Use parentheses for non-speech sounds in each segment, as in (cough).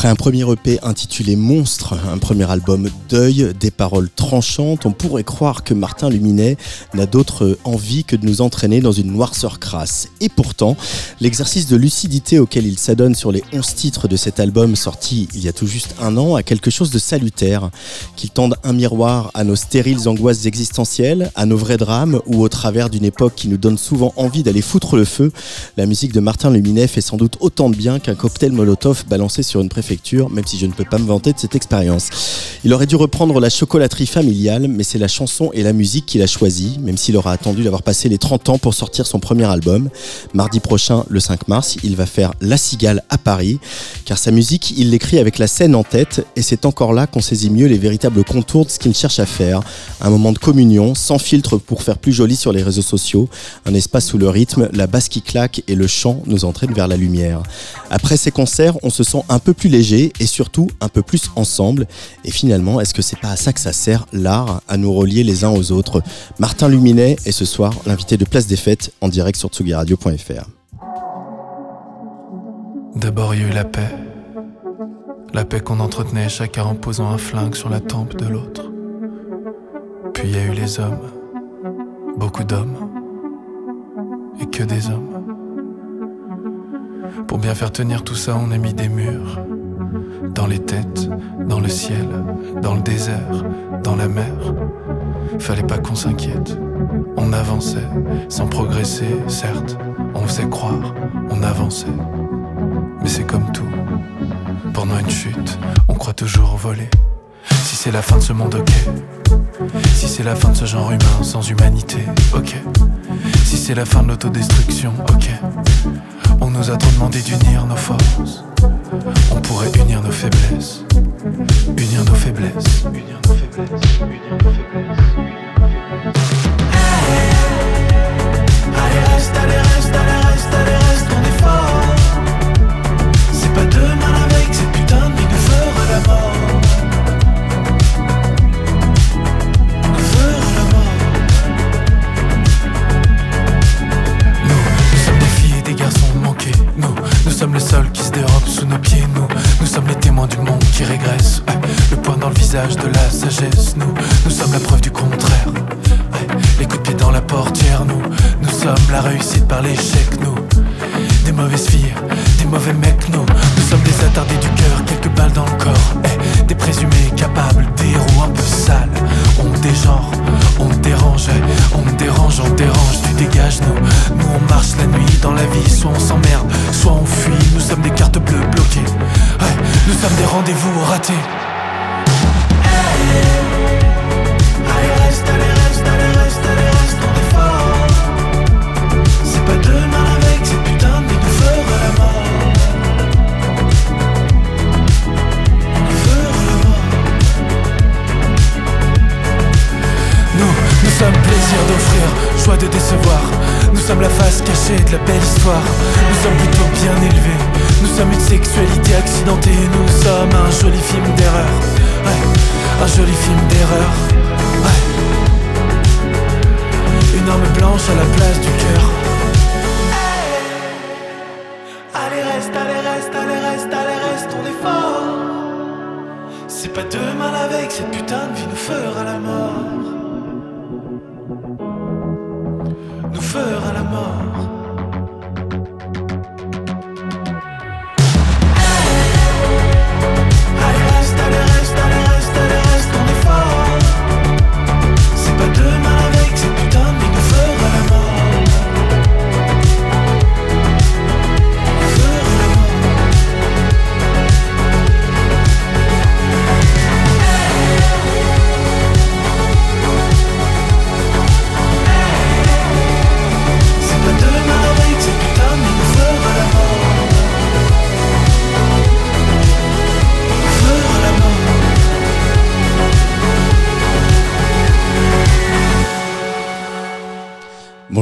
Après un premier EP intitulé Monstre, un premier album Deuil, des paroles tranchantes, on pourrait croire que Martin Luminet n'a d'autre envie que de nous entraîner dans une noirceur crasse. Et pourtant, l'exercice de lucidité auquel il s'adonne sur les 11 titres de cet album sorti il y a tout juste un an a quelque chose de salutaire, qu'il tende un miroir à nos stériles angoisses existentielles, à nos vrais drames ou au travers d'une époque qui nous donne souvent envie d'aller foutre le feu. La musique de Martin Luminet fait sans doute autant de bien qu'un cocktail Molotov balancé sur une même si je ne peux pas me vanter de cette expérience. Il aurait dû reprendre la chocolaterie familiale, mais c'est la chanson et la musique qu'il a choisi, même s'il aura attendu d'avoir passé les 30 ans pour sortir son premier album. Mardi prochain, le 5 mars, il va faire La Cigale à Paris, car sa musique, il l'écrit avec la scène en tête, et c'est encore là qu'on saisit mieux les véritables contours de ce qu'il cherche à faire. Un moment de communion, sans filtre pour faire plus joli sur les réseaux sociaux, un espace où le rythme, la basse qui claque et le chant nous entraînent vers la lumière. Après ces concerts, on se sent un peu plus léger et surtout un peu plus ensemble. Et finalement, est-ce que c'est pas à ça que ça sert l'art, à nous relier les uns aux autres? Martin Luminet est ce soir l'invité de Place des Fêtes en direct sur tsugiradio.fr. D'abord, il y a eu la paix. La paix qu'on entretenait chacun en posant un flingue sur la tempe de l'autre. Puis il y a eu les hommes. Beaucoup d'hommes. Et que des hommes. Pour bien faire tenir tout ça, on a mis des murs. Dans les têtes, dans le ciel, dans le désert, dans la mer. Fallait pas qu'on s'inquiète. On avançait, sans progresser, certes. On faisait croire, on avançait. Mais c'est comme tout. Pendant une chute, on croit toujours voler. Si c'est la fin de ce monde, ok. Si c'est la fin de ce genre humain sans humanité, ok. Si c'est la fin de l'autodestruction, ok. On nous a trop demandé d'unir nos forces. On pourrait unir nos faiblesses. Unir nos faiblesses. Unir nos faiblesses. Unir nos faiblesses. Du monde qui régresse. Le poing dans le visage de la sagesse. Nous, nous sommes la preuve du contraire. Les coups de pied dans la portière. Nous, nous sommes la réussite par l'échec. Des mauvaises filles, des mauvais mecs. Nous, nous sommes des attardés du cœur, quelques balles dans le corps. Eh, des présumés capables, des héros un peu sales. On dégenre, on dérange, eh, on dérange, on dérange. Tu dégages, nous, nous on marche la nuit dans la vie. Soit on s'emmerde, soit on fuit. Nous sommes des cartes bleues bloquées. Ouais, nous sommes des rendez-vous ratés. Sommes la face cachée de la belle histoire. Nous sommes plutôt bien élevés. Nous sommes une sexualité accidentée. Nous sommes un joli film d'erreur. Ouais, un joli film d'erreur. Ouais. Une arme blanche à la place du cœur. Allez reste, allez reste, allez reste, allez reste, on est fort C'est pas demain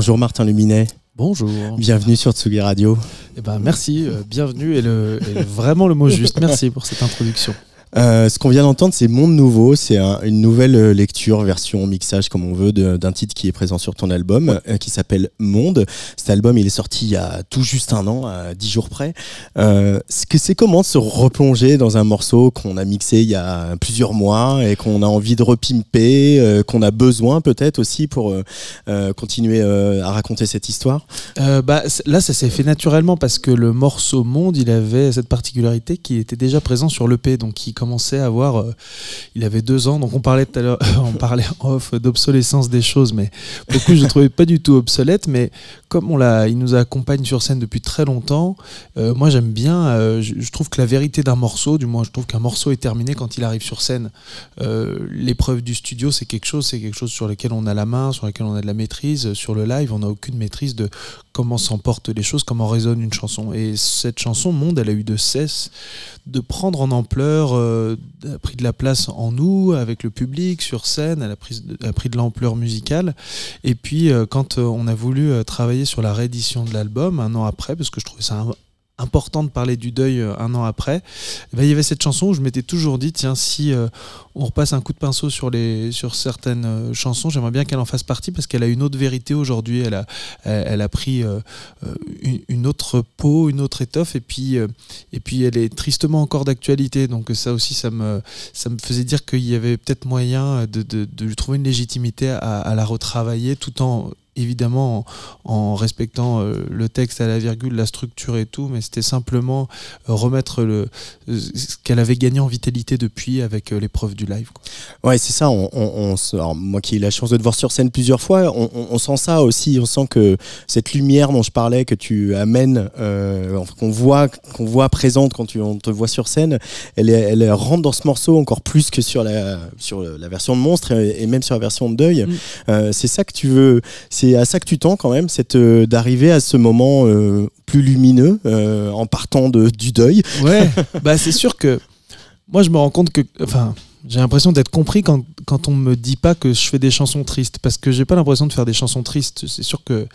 Bonjour Martin Luminet. Bonjour. Bienvenue sur Tsugi Radio. Eh ben, merci, euh, bienvenue et, le, et vraiment le mot juste. Merci pour cette introduction. Euh, ce qu'on vient d'entendre, c'est Monde Nouveau. C'est un, une nouvelle euh, lecture, version mixage, comme on veut, d'un titre qui est présent sur ton album, euh, qui s'appelle Monde. Cet album, il est sorti il y a tout juste un an, à 10 jours près. Euh, c'est comment se replonger dans un morceau qu'on a mixé il y a plusieurs mois et qu'on a envie de repimper, qu'on a besoin peut-être aussi pour continuer à raconter cette histoire? Bah, là, ça s'est fait naturellement parce que le morceau Monde, il avait cette particularité qui était déjà présent sur l'EP, donc il commençait à avoir, euh, il avait deux ans, donc on parlait tout à l'heure, (laughs) on parlait off d'obsolescence des choses, mais beaucoup je ne trouvais pas du tout obsolète, mais comme on l'a, il nous accompagne sur scène depuis très longtemps, euh, moi j'aime bien, euh, je, trouve que la vérité d'un morceau, du moins je trouve qu'un morceau est terminé quand il arrive sur scène. L'épreuve du studio, c'est quelque chose, c'est quelque chose sur lequel on a la main, sur lequel on a de la maîtrise. Sur le live, on n'a aucune maîtrise de comment s'emportent les choses, comment résonne une chanson. Et cette chanson, Monde, elle a eu de cesse de prendre en ampleur, euh, a pris de la place en nous, avec le public, sur scène, elle a pris, a pris de l'ampleur musicale. Et puis, euh, quand euh, on a voulu euh, travailler sur la réédition de l'album, un an après, parce que je trouvais ça important de parler du deuil euh, un an après, eh ben, il y avait cette chanson où je m'étais toujours dit, tiens, si euh, on repasse un coup de pinceau sur, les, sur certaines euh, chansons, j'aimerais bien qu'elle en fasse partie parce qu'elle a une autre vérité aujourd'hui, elle a, elle, a pris une, une autre peau, une autre étoffe, et puis, et puis elle est tristement encore d'actualité. Donc ça aussi, ça me, ça me faisait dire qu'il y avait peut-être moyen de, de, de lui trouver une légitimité à, à la retravailler tout en évidemment en, en respectant euh, le texte à la virgule, la structure et tout, mais c'était simplement euh, remettre le, ce qu'elle avait gagné en vitalité depuis avec euh, l'épreuve du live. quoi. Ouais, c'est ça. On, moi qui ai eu la chance de te voir sur scène plusieurs fois, on, sent ça aussi. On sent que cette lumière dont je parlais, que tu amènes, euh, qu'on voit, qu'on voit présente quand tu, on te voit sur scène, elle, elle rentre dans ce morceau encore plus que sur la, sur la version de Monstre et, et même sur la version de Deuil. Mm. Euh, c'est ça que tu veux, c'est à ça que tu tends quand même, c'est euh, d'arriver à ce moment euh, plus lumineux euh, en partant de, du deuil. (laughs) Ouais, bah c'est sûr que moi je me rends compte que, enfin, j'ai l'impression d'être compris quand, quand on me dit pas que je fais des chansons tristes, parce que j'ai pas l'impression de faire des chansons tristes. C'est sûr que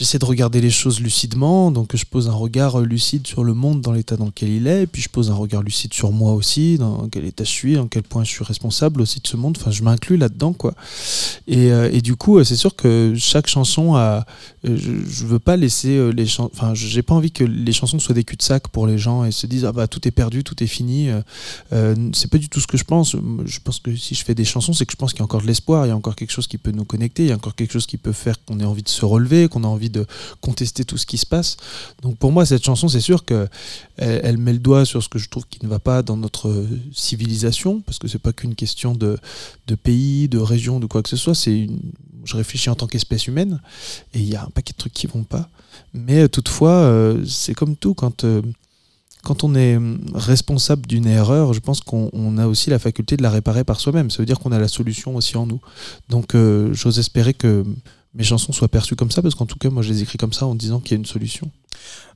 j'essaie de regarder les choses lucidement, donc je pose un regard lucide sur le monde dans l'état dans lequel il est, et puis je pose un regard lucide sur moi aussi, dans quel état je suis, en quel point je suis responsable aussi de ce monde. Enfin, je m'inclus là-dedans, quoi. Et, euh, et du coup, euh, c'est sûr que chaque chanson a. euh, Je, je veux pas laisser euh, les chansons. Enfin, j'ai pas envie que les chansons soient des cul-de-sac pour les gens et se disent ah bah tout est perdu, tout est fini. Euh, euh, c'est pas du tout ce que je pense. Je pense que si je fais des chansons, c'est que je pense qu'il y a encore de l'espoir, il y a encore quelque chose qui peut nous connecter, il y a encore quelque chose qui peut faire qu'on ait envie de se relever, qu'on a envie de contester tout ce qui se passe. Donc pour moi, cette chanson, c'est sûr que elle, met le doigt sur ce que je trouve qui ne va pas dans notre civilisation, parce que c'est pas qu'une question de, de pays, de région, de quoi que ce soit. C'est je réfléchis en tant qu'espèce humaine, et il y a un paquet de trucs qui vont pas. Mais toutefois, euh, c'est comme tout quand euh, quand on est responsable d'une erreur, je pense qu'on on a aussi la faculté de la réparer par soi-même. Ça veut dire qu'on a la solution aussi en nous. Donc, euh, j'ose espérer que mes chansons soient perçues comme ça, parce qu'en tout cas, moi, je les écris comme ça en disant qu'il y a une solution.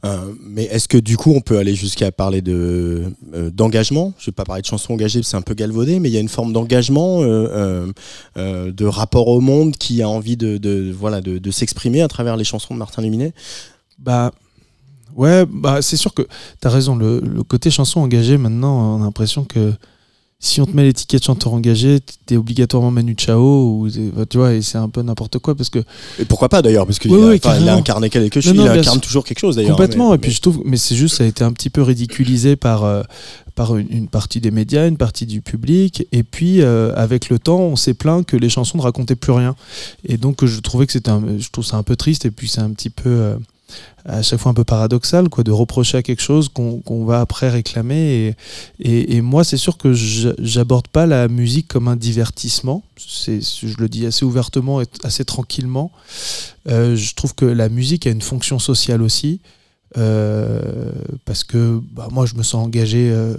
Euh, mais est-ce que du coup on peut aller jusqu'à parler de euh, d'engagement? Je vais pas parler de chansons engagées, c'est un peu galvaudé, mais il y a une forme d'engagement, euh, de rapport au monde qui a envie de, de voilà de, de s'exprimer à travers les chansons de Martin Luminet? Bah. Ouais, bah c'est sûr que t'as raison. Le, le côté chanson engagée, maintenant, on a l'impression que si on te met l'étiquette chanteur engagé, t'es obligatoirement Manu Chao ou bah, tu vois, et c'est un peu n'importe quoi parce que Et pourquoi pas d'ailleurs Parce qu'il Oui, a, oui, il a incarné quelque chose, Non, non, il incarne toujours quelque chose d'ailleurs. complètement. mais- et puis je trouve, mais c'est juste, ça a été un petit peu ridiculisé par euh, par une, une partie des médias, une partie du public, et puis euh, avec le temps, on s'est plaint que les chansons ne racontaient plus rien. Et donc je trouvais que c'était, un- je trouve ça un peu triste, et puis c'est un petit peu euh, à chaque fois un peu paradoxal quoi de reprocher à quelque chose qu'on va après réclamer. Et, et, moi c'est sûr que j'aborde pas la musique comme un divertissement. Je le dis assez ouvertement et assez tranquillement. Euh, je trouve que la musique a une fonction sociale aussi. Euh, parce que bah, moi je me sens engagé euh,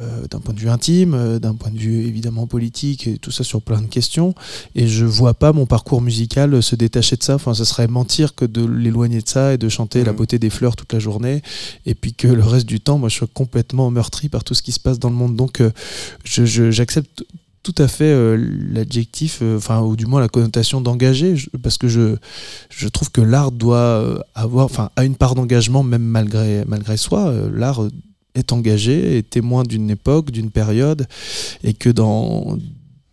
euh, d'un point de vue intime, euh, d'un point de vue évidemment politique et tout ça sur plein de questions. Et je vois pas mon parcours musical se détacher de ça. Enfin, ça serait mentir que de l'éloigner de ça et de chanter la Mhm. beauté des fleurs toute la journée. Et puis que le reste du temps, moi, je suis complètement meurtri par tout ce qui se passe dans le monde. Donc, euh, je- je- j'accepte tout à fait euh, l'adjectif, euh, enfin, ou du moins la connotation d'engagé, parce que je, je trouve que l'art doit avoir, enfin, a une part d'engagement, même malgré, malgré soi. Euh, L'art est engagé, est témoin d'une époque, d'une période, et que dans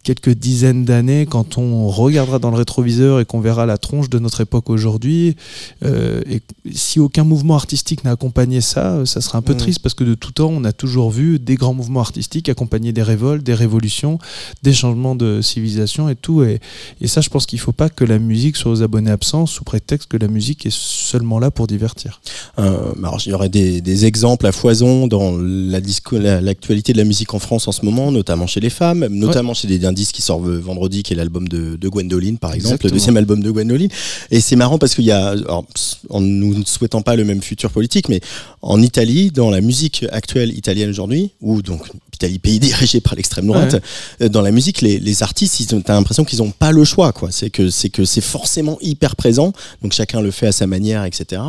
quelques dizaines d'années, quand on regardera dans le rétroviseur et qu'on verra la tronche de notre époque aujourd'hui, euh, et si aucun mouvement artistique n'a accompagné ça, ça sera un peu Mm. triste parce que de tout temps, on a toujours vu des grands mouvements artistiques accompagner des révoltes, des révolutions, des changements de civilisation et tout. Et, et ça, je pense qu'il ne faut pas que la musique soit aux abonnés absents sous prétexte que la musique est seulement là pour divertir. Euh, alors, il y aurait des, des exemples à foison dans la disco- la- l'actualité de la musique en France en ce moment, notamment chez les femmes, notamment chez des indices qui sort vendredi, qui est l'album de, de Gwendoline, par exemple, Exactement. le deuxième album de Gwendoline. Et c'est marrant parce qu'il y a, alors, en nous ne souhaitant pas le même futur politique, mais en Italie, dans la musique actuelle italienne aujourd'hui, ou donc Italie, pays dirigé par l'extrême droite, euh, dans la musique, les, les artistes, ils ont- t'as l'impression qu'ils n'ont pas le choix, quoi. C'est que c'est que c'est forcément hyper présent, donc chacun le fait à sa manière, etc.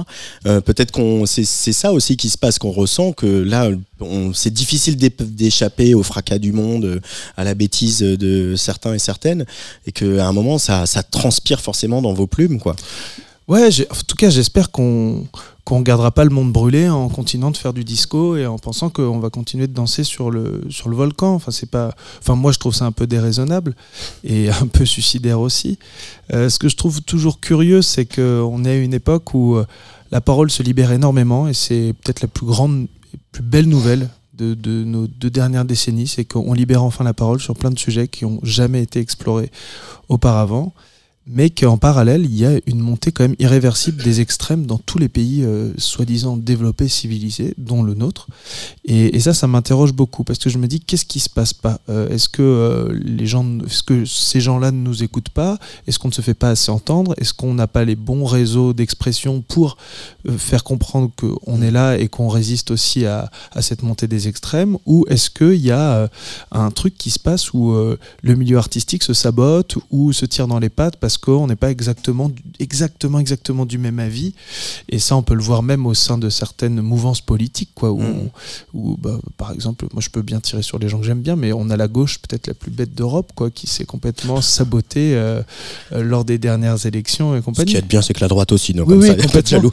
Euh, Peut-être qu'on c'est c'est ça aussi qui se passe, qu'on ressent que là, on- c'est difficile d'échapper au fracas du monde, euh, à la bêtise de certains et certaines, et qu'à un moment, ça, ça transpire forcément dans vos plumes, quoi. Ouais, en tout cas, j'espère qu'on qu'on gardera pas le monde brûlé en continuant de faire du disco et en pensant qu'on va continuer de danser sur le sur le volcan. Enfin, pas. Enfin, moi, je trouve ça un peu déraisonnable et (laughs) un peu suicidaire aussi. Euh, ce que je trouve toujours curieux, c'est qu'on est à une époque où euh, la parole se libère énormément et c'est peut-être la plus grande, plus belle nouvelle. De, de nos deux dernières décennies, c'est qu'on libère enfin la parole sur plein de sujets qui ont jamais été explorés auparavant mais qu'en parallèle, il y a une montée quand même irréversible des extrêmes dans tous les pays euh, soi-disant développés, civilisés, dont le nôtre. Et, ça, ça m'interroge beaucoup parce que je me dis, qu'est-ce qui se passe pas? Euh, Est-ce que euh, gens, est-ce que ces gens-là ne nous écoutent pas? Est-ce qu'on ne se fait pas assez entendre? Est-ce qu'on n'a pas les bons réseaux d'expression pour faire comprendre qu'on est là et qu'on résiste aussi à, à cette montée des extrêmes? Ou est-ce qu'il y a un truc qui se passe où le milieu artistique se sabote ou se tire dans les pattes parce qu'on n'est pas exactement, du- exactement, exactement du même avis. Et ça, on peut le voir même au sein de certaines mouvances politiques, quoi, où, Mm. où, bah, par exemple, moi je peux bien tirer sur les gens que j'aime bien, mais on a la gauche peut-être la plus bête d'Europe, quoi, qui s'est complètement sabotée euh, euh, lors des dernières élections et Ce compagnie. qui est bien, c'est que la droite aussi, donc Oui, comme oui, ça, il y a pas de complètement.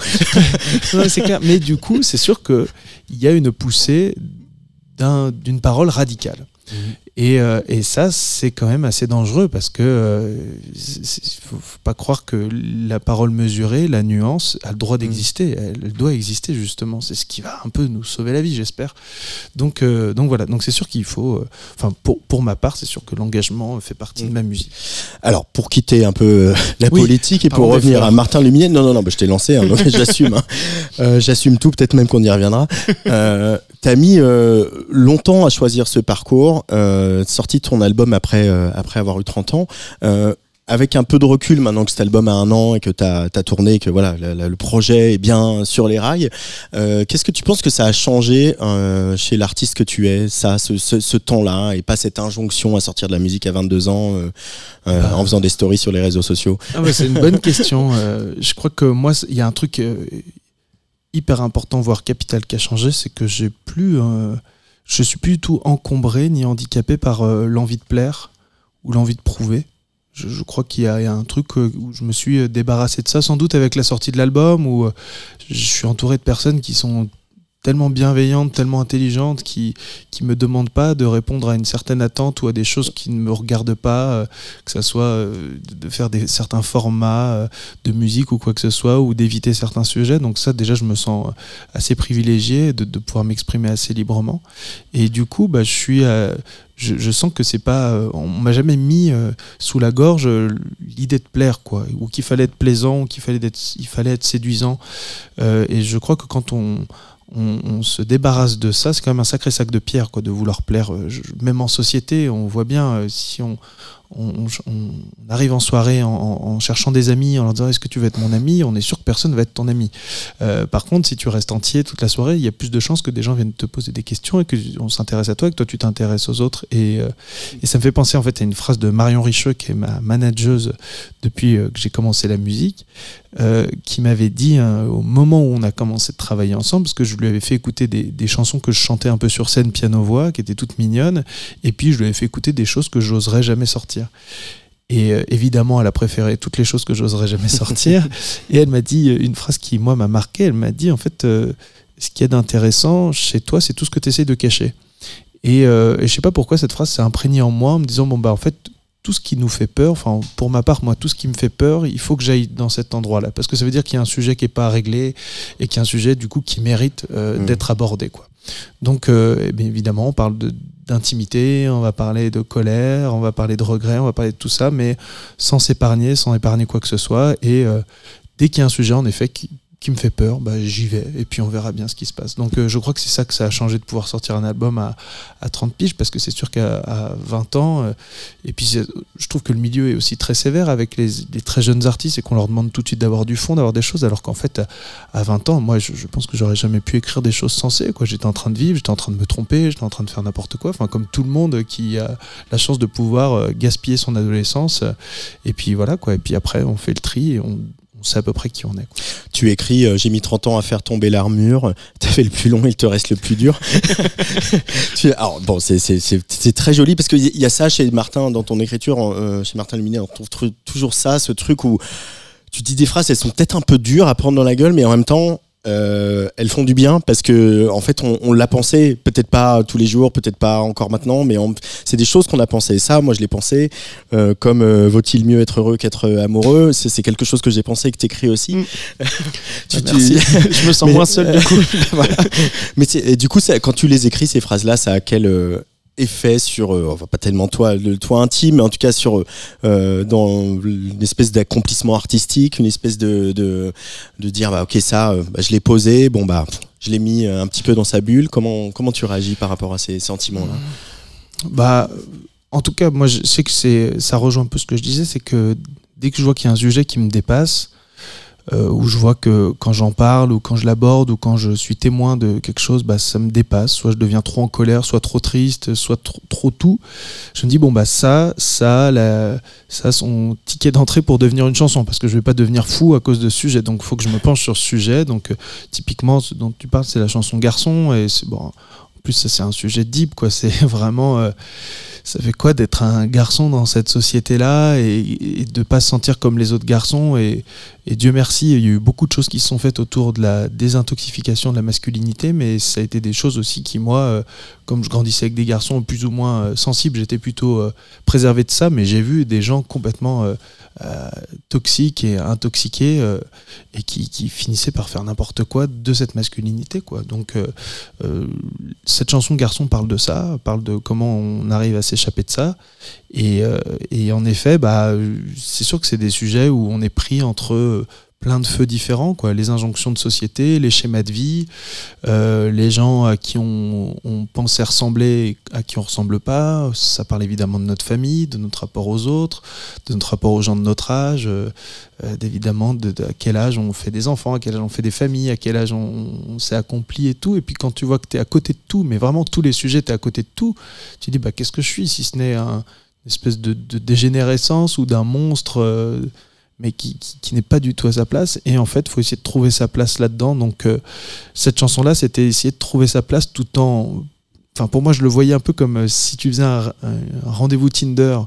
jaloux. (laughs) (laughs) C'est clair. Mais du coup, c'est sûr qu'il y a une poussée d'un- d'une parole radicale. Et, euh, et ça, c'est quand même assez dangereux parce que euh, faut, faut pas croire que la parole mesurée, la nuance, a le droit d'exister. Elle, doit exister justement. C'est ce qui va un peu nous sauver la vie, j'espère. Donc, euh, donc voilà. Donc c'est sûr qu'il faut. euh, Enfin, pour, pour ma part, c'est sûr que l'engagement fait partie de ma musique. Alors, pour quitter un peu la Oui, politique et pour revenir à Martin Luminet, non, non, non, bah, je t'ai lancé, hein, (laughs) j'assume. hein. J'assume tout, peut-être même qu'on y reviendra. T'as mis euh, longtemps à choisir ce parcours, euh, sorti ton album après, euh, après avoir eu 30 ans. Euh, avec un peu de recul, maintenant que cet album a un an et que tu as, tourné, que voilà, la- la- le projet est bien sur les rails, euh, qu'est-ce que tu penses que ça a changé euh, chez l'artiste que tu es, ça, ce, ce- ce temps-là, et pas cette injonction à sortir de la musique à 22 ans euh, euh, Bah. en faisant des stories sur les réseaux sociaux? Ah ouais, c'est une bonne question. Euh, je crois que moi, il y a un truc euh, hyper important, voire capital, qui a changé, c'est que j'ai plus, euh, je suis plus du tout encombré ni handicapé par euh, l'envie de plaire ou l'envie de prouver. Je, crois qu'il y, y a un truc euh, où je me suis débarrassé de ça, sans doute avec la sortie de l'album, où je suis entouré de personnes qui sont tellement bienveillantes, tellement intelligentes, qui qui me demandent pas de répondre à une certaine attente ou à des choses qui ne me regardent pas, euh, que ça soit euh, de faire des certains formats euh, de musique ou quoi que ce soit, ou d'éviter certains sujets. Donc ça, déjà, je me sens assez privilégié de, pouvoir m'exprimer assez librement. Et du coup, bah, je suis, je, sens que c'est pas, on m'a jamais mis sous la gorge l'idée de plaire, quoi, ou qu'il fallait être plaisant, ou qu'il fallait être, il fallait être séduisant. Et je crois que quand on on, se débarrasse de ça, c'est quand même un sacré sac de pierre quoi, de vouloir plaire. Euh, même en société, on voit bien euh, si on, on, arrive en soirée en, cherchant des amis, en leur disant est-ce que tu veux être mon ami, on est sûr que personne va être ton ami. Euh, par contre, si tu restes entier toute la soirée, il y a plus de chances que des gens viennent te poser des questions et qu'on s'intéresse à toi et que toi tu t'intéresses aux autres. Et, euh, et, ça me fait penser en fait à une phrase de Marion Richeux, qui est ma manageuse depuis euh, que j'ai commencé la musique, qui m'avait dit hein, au moment où on a commencé de travailler ensemble, parce que je lui avais fait écouter des, des chansons que je chantais un peu sur scène piano-voix, qui étaient toutes mignonnes, et puis je lui avais fait écouter des choses que j'oserais jamais sortir. Et euh, évidemment, elle a préféré toutes les choses que j'oserais jamais (laughs) sortir. et elle m'a dit euh, une phrase qui, moi, m'a marqué. Elle m'a dit, en fait, euh, ce qu'il y a d'intéressant chez toi, c'est tout ce que tu essaies de cacher. Et, et je sais pas pourquoi cette phrase s'est imprégnée en moi en me disant, bon, bah, en fait, tout ce qui nous fait peur, enfin, pour ma part, moi, tout ce qui me fait peur, il faut que j'aille dans cet endroit-là. Parce que ça veut dire qu'il y a un sujet qui n'est pas réglé et qu'il y a un sujet, du coup, qui mérite mmh. d'être abordé, quoi. Donc, eh évidemment, on parle de, d'intimité, on va parler de colère, on va parler de regret, on va parler de tout ça, mais sans s'épargner, sans épargner quoi que ce soit. Et euh, dès qu'il y a un sujet, en effet, qui, qui me fait peur, bah, j'y vais et puis on verra bien ce qui se passe. Donc euh, je crois que c'est ça que ça a changé de pouvoir sortir un album à, à 30 piges parce que c'est sûr qu'à 20 ans, euh, et puis je trouve que le milieu est aussi très sévère avec les, très jeunes artistes et qu'on leur demande tout de suite d'avoir du fond, d'avoir des choses, alors qu'en fait à, 20 ans, moi je, pense que j'aurais jamais pu écrire des choses sensées. J'étais en train de vivre, j'étais en train de me tromper, j'étais en train de faire n'importe quoi, enfin comme tout le monde qui a la chance de pouvoir euh, gaspiller son adolescence. Et puis voilà quoi, et puis après on fait le tri et on on sait à peu près qui on est. Tu écris euh, J'ai mis 30 ans à faire tomber l'armure, (laughs) t'as fait le plus long, il te reste le plus dur. (laughs) alors, bon, c'est très joli parce qu'il y a ça chez Martin, dans ton écriture, euh, chez Martin Luminet, on trouve toujours ça, ce truc où tu dis des phrases, elles sont peut-être un peu dures à prendre dans la gueule, mais en même temps, euh, elles font du bien parce que en fait on, l'a pensé peut-être pas tous les jours peut-être pas encore maintenant mais c'est des choses qu'on a pensé ça moi je l'ai pensé euh, comme euh, vaut-il mieux être heureux qu'être amoureux? C'est quelque chose que j'ai pensé et que t'écris aussi. Mm. (laughs) tu, bah, (laughs) je me sens moins seul du coup. (laughs) mais du coup quand tu les écris ces phrases là ça a quel effet sur, euh, enfin pas tellement toi, le toi intime, mais en tout cas sur euh, dans une espèce d'accomplissement artistique, une espèce de, de, dire bah ok ça, euh, bah, je l'ai posé, bon bah je l'ai mis un petit peu dans sa bulle. Comment comment tu réagis par rapport à ces sentiments là Bah en tout cas moi je sais que c'est ça rejoint un peu ce que je disais, c'est que dès que je vois qu'il y a un sujet qui me dépasse, euh, où je vois que quand j'en parle ou quand je l'aborde ou quand je suis témoin de quelque chose, bah, ça me dépasse. Soit je deviens trop en colère, soit trop triste, soit trop, tout. Je me dis, bon, bah, ça, ça, ça, son ticket d'entrée pour devenir une chanson, parce que je vais pas devenir fou à cause de ce sujet. Donc, il faut que je me penche sur ce sujet. Donc, euh, typiquement, ce dont tu parles, c'est la chanson Garçon. Et c'est bon. En plus, ça, c'est un sujet deep, quoi. (laughs) C'est vraiment. Euh, ça fait quoi d'être un garçon dans cette société-là et, de pas se sentir comme les autres garçons et, Dieu merci, il y a eu beaucoup de choses qui se sont faites autour de la désintoxication de la masculinité, mais ça a été des choses aussi qui, moi, euh, comme je grandissais avec des garçons plus ou moins euh, sensibles, j'étais plutôt euh, préservé de ça, mais j'ai vu des gens complètement toxiques et intoxiqués et qui, qui, finissaient par faire n'importe quoi de cette masculinité. Quoi. Donc cette chanson Garçon parle de ça, parle de comment on arrive à s'échapper de ça. Et, euh, et, en effet, bah, c'est sûr que c'est des sujets où on est pris entre plein de feux différents, quoi. les injonctions de société, les schémas de vie, euh, les gens à qui on, on, pensait ressembler, à qui on ressemble pas. Ça parle évidemment de notre famille, de notre rapport aux autres, de notre rapport aux gens de notre âge, euh, évidemment de, à quel âge on fait des enfants, à quel âge on fait des familles, à quel âge on, s'est accompli et tout. Et puis quand tu vois que tu es à côté de tout, mais vraiment tous les sujets, tu es à côté de tout, tu dis bah, qu'est-ce que je suis si ce n'est un, espèce de, dégénérescence ou d'un monstre. Euh, mais qui, qui, n'est pas du tout à sa place. Et en fait, il faut essayer de trouver sa place là-dedans. Donc, euh, cette chanson-là, c'était essayer de trouver sa place tout en. Enfin, pour moi, je le voyais un peu comme euh, si tu faisais un, rendez-vous Tinder,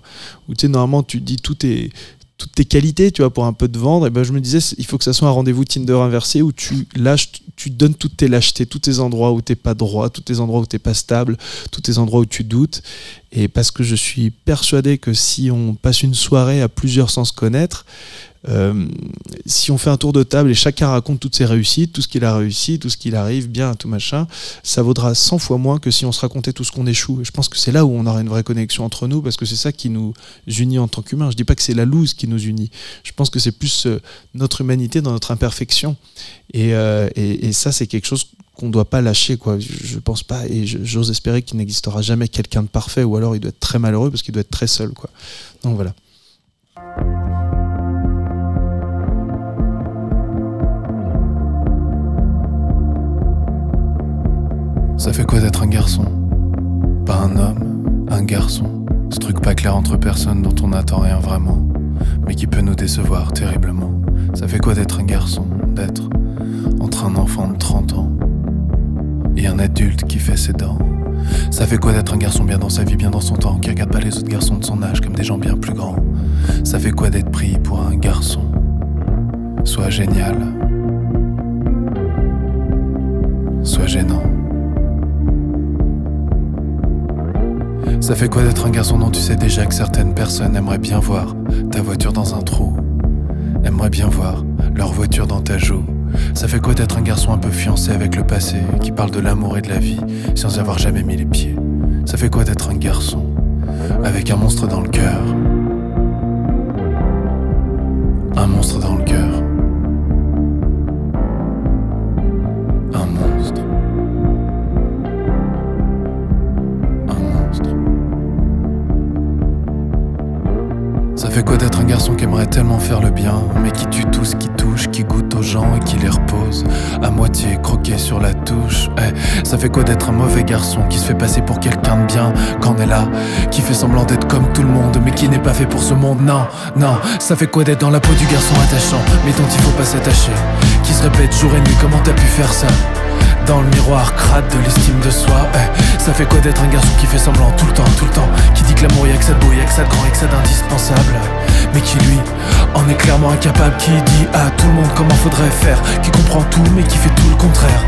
où tu sais, normalement, tu dis tout est toutes tes qualités, tu vois, pour un peu de vendre, et ben je me disais, il faut que ça soit un rendez-vous Tinder inversé où tu lâches, tu donnes toutes tes lâchetés, tous tes endroits où t'es pas droit, tous tes endroits où t'es pas stable, tous tes endroits où tu doutes. Et parce que je suis persuadé que si on passe une soirée à plusieurs sans se connaître, euh, si on fait un tour de table et chacun raconte toutes ses réussites, tout ce qu'il a réussi, tout ce qu'il arrive bien, tout machin, ça vaudra 100 fois moins que si on se racontait tout ce qu'on échoue. Et je pense que c'est là où on aura une vraie connexion entre nous parce que c'est ça qui nous unit en tant qu'humains. Je dis pas que c'est la loose qui nous unit. Je pense que c'est plus euh, notre humanité dans notre imperfection. Et, euh, et, ça, c'est quelque chose qu'on doit pas lâcher quoi. Je, pense pas et j'ose espérer qu'il n'existera jamais quelqu'un de parfait ou alors il doit être très malheureux parce qu'il doit être très seul quoi. Donc voilà. Ça fait quoi d'être un garçon? Pas un homme, un garçon? Ce truc pas clair entre personnes dont on n'attend rien vraiment, mais qui peut nous décevoir terriblement. Ça fait quoi d'être un garçon D'être entre un enfant de 30 ans et un adulte qui fait ses dents? Ça fait quoi d'être un garçon bien dans sa vie, bien dans son temps, qui regarde pas les autres garçons de son âge comme des gens bien plus grands? Ça fait quoi d'être pris pour un garçon? Soit génial, soit gênant. Ça fait quoi d'être un garçon dont tu sais déjà que certaines personnes aimeraient bien voir ta voiture dans un trou Aimeraient bien voir leur voiture dans ta joue? Ça fait quoi d'être un garçon un peu fiancé avec le passé Qui parle de l'amour et de la vie sans avoir jamais mis les pieds? Ça fait quoi d'être un garçon avec un monstre dans le cœur? Un monstre dans le cœur fait quoi d'être un garçon qui aimerait tellement faire le bien, mais qui tue tout ce qui touche, qui goûte aux gens et qui les repose à moitié croqué sur la touche. Eh, ça fait quoi d'être un mauvais garçon qui se fait passer pour quelqu'un de bien on est là, qui fait semblant d'être comme tout le monde, mais qui n'est pas fait pour ce monde? Non, non, ça fait quoi d'être dans la peau du garçon attachant, mais dont il faut pas s'attacher, qui se répète jour et nuit comment t'as pu faire ça? Dans le miroir crade de l'estime de soi. Eh, Ça fait quoi d'être un garçon qui fait semblant tout le temps, tout le temps? Qui dit que l'amour y'a que ça de beau, y'a que ça de grand, y'a que ça d'indispensable Mais qui lui en est clairement incapable. Qui dit à tout le monde comment faudrait faire. Qui comprend tout mais qui fait tout le contraire.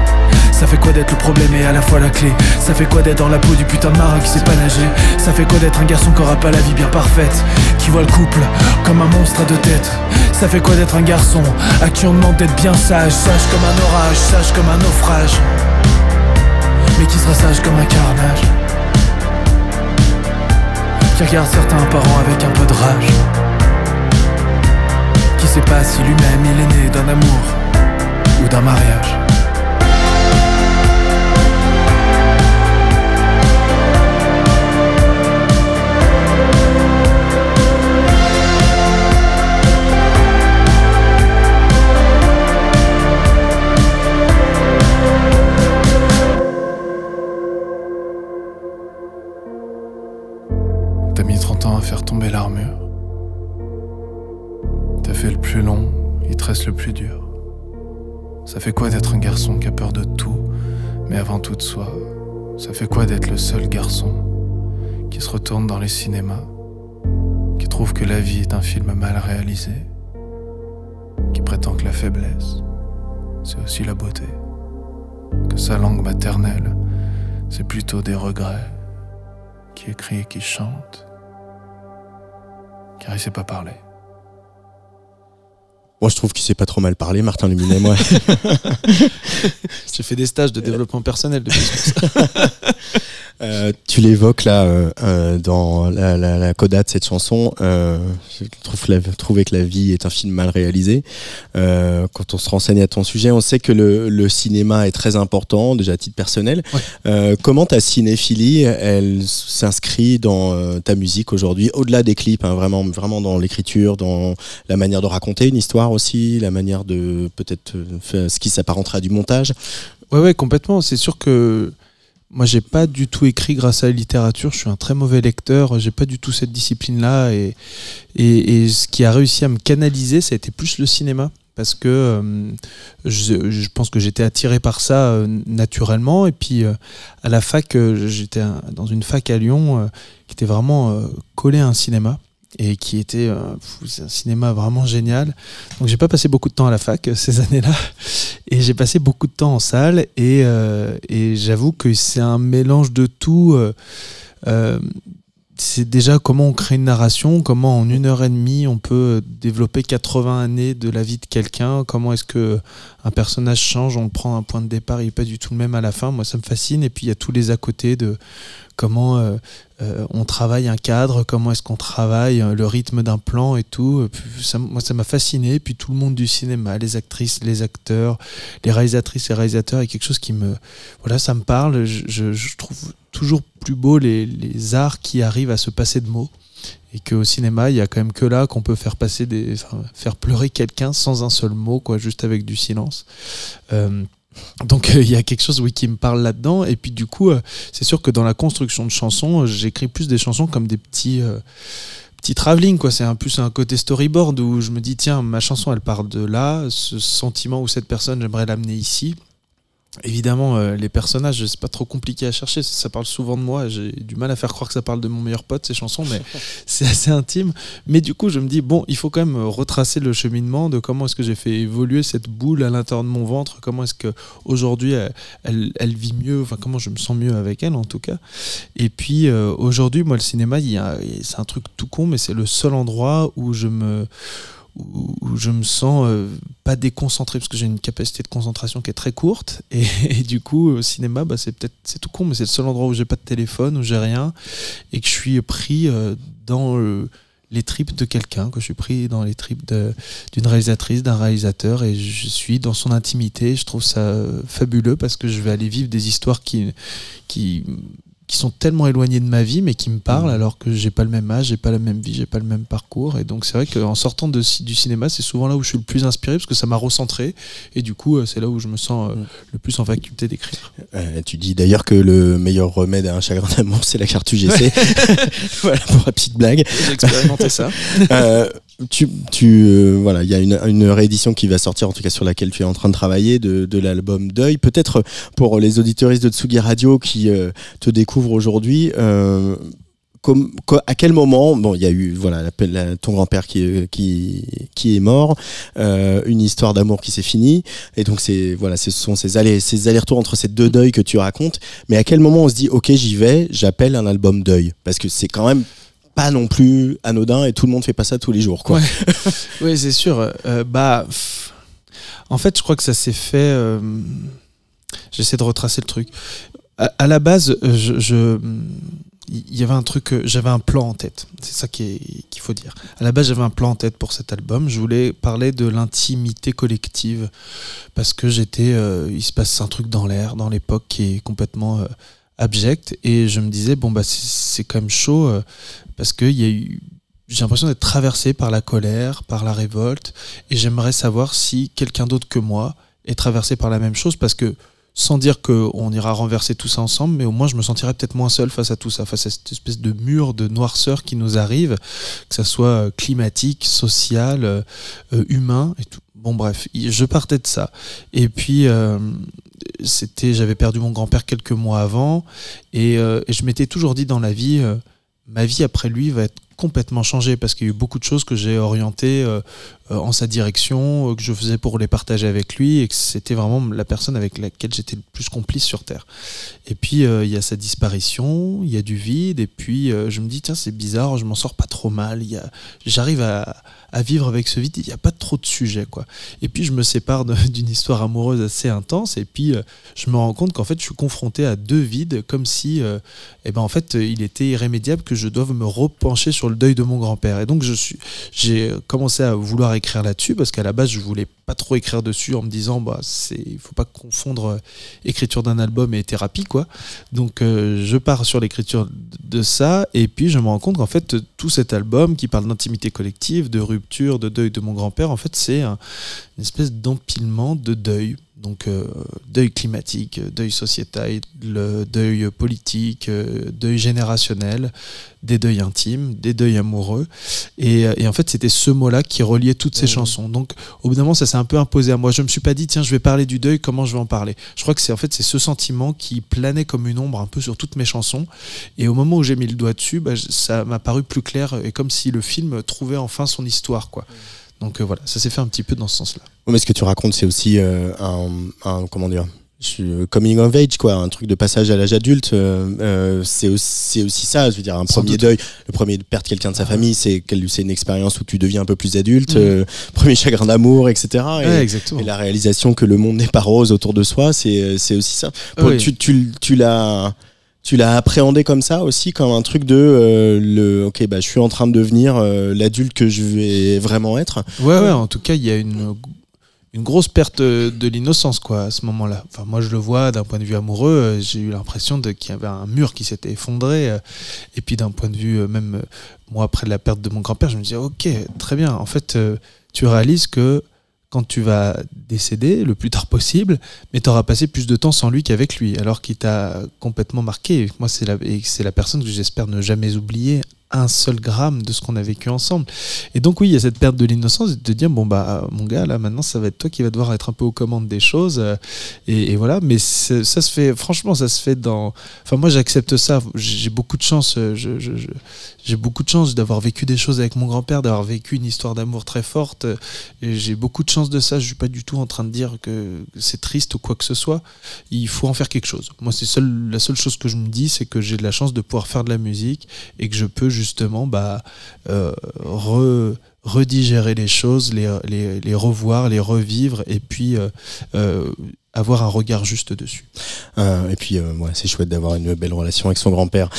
Ça fait quoi d'être le problème et à la fois la clé? Ça fait quoi d'être dans la peau du putain de marin qui sait pas nager? Ça fait quoi d'être un garçon qui aura pas la vie bien parfaite? Qui voit le couple comme un monstre à deux têtes? Ça fait quoi d'être un garçon? À qui on demande d'être bien sage? Sage comme un orage, sage comme un naufrage Mais qui sera sage comme un carnage Qui regarde certains parents avec un peu de rage Qui sait pas si lui-même il est né d'un amour ou d'un mariage qui se retourne dans les cinémas, qui trouve que la vie est un film mal réalisé, qui prétend que la faiblesse, c'est aussi la beauté, que sa langue maternelle, c'est plutôt des regrets qui écrit et qui chante, car il sait pas parler. Moi, je trouve qu'il sait pas trop mal parler, Martin Luminet, moi. (laughs) (laughs) J'ai fait des stages de développement personnel depuis ce (laughs) Euh, tu l'évoques là euh, euh, dans la, la, la coda de cette chanson. Euh, je trouve la, trouver que la vie est un film mal réalisé. Euh, quand on se renseigne à ton sujet, on sait que le, le cinéma est très important, déjà à titre personnel. Ouais. Euh, comment ta cinéphilie, elle s'inscrit dans ta musique aujourd'hui, au-delà des clips, hein, vraiment, vraiment dans l'écriture, dans la manière de raconter une histoire aussi, la manière de peut-être faire ce qui s'apparentera à du montage? Ouais, ouais, complètement. C'est sûr que moi, j'ai pas du tout écrit grâce à la littérature. Je suis un très mauvais lecteur. J'ai pas du tout cette discipline-là. Et, ce qui a réussi à me canaliser, ça a été plus le cinéma. Parce que euh, je, pense que j'étais attiré par ça euh, naturellement. Et puis, euh, à la fac, j'étais dans une fac à Lyon qui était vraiment collée à un cinéma. Et qui était euh, un cinéma vraiment génial. Donc, j'ai pas passé beaucoup de temps à la fac euh, ces (laughs) années-là. Et j'ai passé beaucoup de temps en salle et, euh, j'avoue que c'est un mélange de tout. C'est déjà comment on crée une narration, comment en une heure et demie on peut développer 80 années de la vie de quelqu'un, comment est-ce que un personnage change, on le prend un point de départ, il n'est pas du tout le même à la fin. Moi, ça me fascine. Et puis il y a tous les à côté de comment euh, euh, on travaille un cadre, comment est-ce qu'on travaille euh, le rythme d'un plan et tout. Et moi, ça m'a fasciné. Puis tout le monde du cinéma, les actrices, les acteurs, les réalisatrices et réalisateurs, a quelque chose qui me, voilà, ça me parle. Je trouve toujours plus beau les, arts qui arrivent à se passer de mots. Et qu'au cinéma, il y a quand même que là qu'on peut faire passer des, faire pleurer quelqu'un sans un seul mot, quoi, juste avec du silence. Euh, donc euh, il y a quelque chose oui, qui me parle là-dedans. Et puis du coup, euh, c'est sûr que dans la construction de chansons, j'écris plus des chansons comme des petits, petits travelling. Quoi. C'est un plus un côté storyboard où je me dis, tiens, ma chanson, elle part de là. Ce sentiment ou cette personne, j'aimerais l'amener ici. Évidemment, euh, les personnages, c'est pas trop compliqué à chercher. Ça, ça parle souvent de moi. J'ai du mal à faire croire que ça parle de mon meilleur pote, ces chansons, mais (laughs) c'est assez intime. Mais du coup, je me dis, bon, il faut quand même retracer le cheminement de comment est-ce que j'ai fait évoluer cette boule à l'intérieur de mon ventre, comment est-ce que aujourd'hui elle, elle, elle vit mieux, enfin, comment je me sens mieux avec elle en tout cas. Et puis euh, aujourd'hui, moi, le cinéma, c'est un truc tout con, mais c'est le seul endroit où je me où je me sens euh, pas déconcentré parce que j'ai une capacité de concentration qui est très courte. (laughs) Et, du coup au cinéma bah, c'est peut-être c'est tout con mais c'est le seul endroit où j'ai pas de téléphone où j'ai rien et que je suis pris euh, dans les tripes de quelqu'un que je suis pris dans les tripes d'une réalisatrice d'un réalisateur et je suis dans son intimité. Je trouve ça euh, fabuleux parce que je vais aller vivre des histoires qui qui sont tellement éloignées de ma vie mais qui me parlent alors que j'ai pas le même âge, j'ai pas la même vie, j'ai pas le même parcours et donc c'est vrai qu'en sortant de, du cinéma c'est souvent là où je suis le plus inspiré parce que ça m'a recentré et du coup euh, c'est là où je me sens euh, Mm. le plus en faculté d'écrire. Euh, tu dis d'ailleurs que le meilleur remède à un chagrin d'amour, c'est la carte UGC. (laughs) (laughs) voilà pour la petite blague. J'ai expérimenté ça. Euh, tu, tu, euh, voilà, il y a une, réédition qui va sortir, en tout cas sur laquelle tu es en train de travailler, de, de l'album Deuil. Peut-être pour les auditeuristes de Tsugi Radio qui euh, te découvrent aujourd'hui. euh, à quel moment, bon, il y a eu voilà la- ton grand-père qui, qui, qui est mort, euh, une histoire d'amour qui s'est finie, et donc c'est voilà, ce sont ces allers, ces allers-retours entre ces deux deuils que tu racontes. Mais à quel moment on se dit, ok, j'y vais, j'appelle un album Deuil, parce que c'est quand même pas non plus anodin et tout le monde fait pas ça tous les jours, quoi. (laughs) Oui, c'est sûr. Euh, bah, en fait, je crois que ça s'est fait. euh, J'essaie de retracer le truc. À, la base, euh, je, il y avait un truc, j'avais un plan en tête. C'est ça qu'il faut dire. À la base, j'avais un plan en tête pour cet album. Je voulais parler de l'intimité collective parce que j'étais, il se passe un truc dans l'air, dans l'époque qui est complètement euh, abject, et je me disais bon bah c'est- quand même chaud parce a eu j'ai l'impression d'être traversé par la colère, par la révolte, et j'aimerais savoir si quelqu'un d'autre que moi est traversé par la même chose, parce que sans dire qu'on ira renverser tout ça ensemble, mais au moins je me sentirais peut-être moins seul face à tout ça, face à cette espèce de mur de noirceur qui nous arrive, que ça soit euh, climatique, social, euh, euh, humain, et tout. Bon bref, je partais de ça. Et puis c'était, j'avais perdu mon grand-père quelques mois avant, et, je m'étais toujours dit dans la vie, ma vie après lui va être complètement changée parce qu'il y a eu beaucoup de choses que j'ai orientées euh, en sa direction, euh, que je faisais pour les partager avec lui et que c'était vraiment la personne avec laquelle j'étais le plus complice sur Terre. Et puis euh, il y a sa disparition, il y a du vide et puis euh, je me dis tiens c'est bizarre, je m'en sors pas trop mal, y a- j'arrive à, vivre avec ce vide, il n'y a pas trop de sujets quoi. Et puis je me sépare (laughs) d'une histoire amoureuse assez intense et puis euh, je me rends compte qu'en fait je suis confronté à deux vides comme si euh, eh ben en fait euh, il était irrémédiable que je doive me repencher sur le deuil de mon grand-père et donc je suis j'ai commencé à vouloir écrire là-dessus parce qu'à la base je voulais pas trop écrire dessus en me disant bah c'est il faut pas confondre euh, écriture d'un album et thérapie quoi. Donc euh, je pars sur l'écriture de ça et puis je me rends compte qu'en fait tout cet album qui parle d'intimité collective de rupture de deuil de mon grand-père en fait c'est un- une espèce d'empilement de deuil donc euh, deuil climatique, deuil sociétal, le deuil politique, euh, deuil générationnel, des deuils intimes, des deuils amoureux. Et, euh, et en fait, c'était ce mot-là qui reliait toutes ces Mhm. chansons. Donc, au bout d'un moment, ça s'est un peu imposé à moi. Je me suis pas dit, tiens, je vais parler du deuil, comment je vais en parler? Je crois que c'est en fait c'est ce sentiment qui planait comme une ombre un peu sur toutes mes chansons. Et au moment où j'ai mis le doigt dessus, bah, ça m'a paru plus clair et comme si le film trouvait enfin son histoire, quoi. Donc euh, voilà, ça s'est fait un petit peu dans ce sens-là. Mais ce que tu racontes, c'est aussi euh, un, un- comment dire, coming of age, quoi, un truc de passage à l'âge adulte. euh, euh, c'est aussi, ça. Je veux dire, un Sans premier doute. deuil, le premier de perdre quelqu'un de sa Ah. famille, c'est une expérience où tu deviens un peu plus adulte. Euh, (laughs) premier chagrin d'amour, etc. Et, Ouais, exactement. et la réalisation que le monde n'est pas rose autour de soi, c'est c'est aussi ça. Pour- Oui. Tu, tu, tu l'as. tu l'as appréhendé comme ça aussi, comme un truc de euh, le, ok, bah, je suis en train de devenir euh, l'adulte que je vais vraiment être. Ouais, ouais, en tout cas, il y a une, une grosse perte de l'innocence, quoi, à ce moment-là. Enfin, moi, je le vois d'un point de vue amoureux, euh, j'ai eu l'impression qu'il y avait un mur qui s'était effondré. euh, et puis, d'un point de vue, euh, même moi, après la perte de mon grand-père, je me disais, ok, très bien. En fait, tu réalises que quand tu vas décéder le plus tard possible, mais tu auras passé plus de temps sans lui qu'avec lui, alors qu'il t'a complètement marqué. Moi, c'est la, c'est la personne que j'espère ne jamais oublier un seul gramme de ce qu'on a vécu ensemble. Et donc oui, il y a cette perte de l'innocence de dire bon bah mon gars là maintenant ça va être toi qui va devoir être un peu aux commandes des choses euh, et, voilà. Mais ça se fait franchement ça se fait dans. Enfin moi j'accepte ça. J'ai beaucoup de chance. euh, je- je- j'ai beaucoup de chance d'avoir vécu des choses avec mon grand-père, d'avoir vécu une histoire d'amour très forte. euh, j'ai beaucoup de chance de ça. Je suis pas du tout en train de dire que c'est triste ou quoi que ce soit. Il faut en faire quelque chose. Moi c'est seul, la seule chose que je me dis c'est que j'ai de la chance de pouvoir faire de la musique et que je peux justement bah, euh, re- redigérer les choses, les revoir, les revivre et puis euh, euh, avoir un regard juste dessus. Euh, et puis, euh, ouais, c'est chouette d'avoir une belle relation avec son grand-père.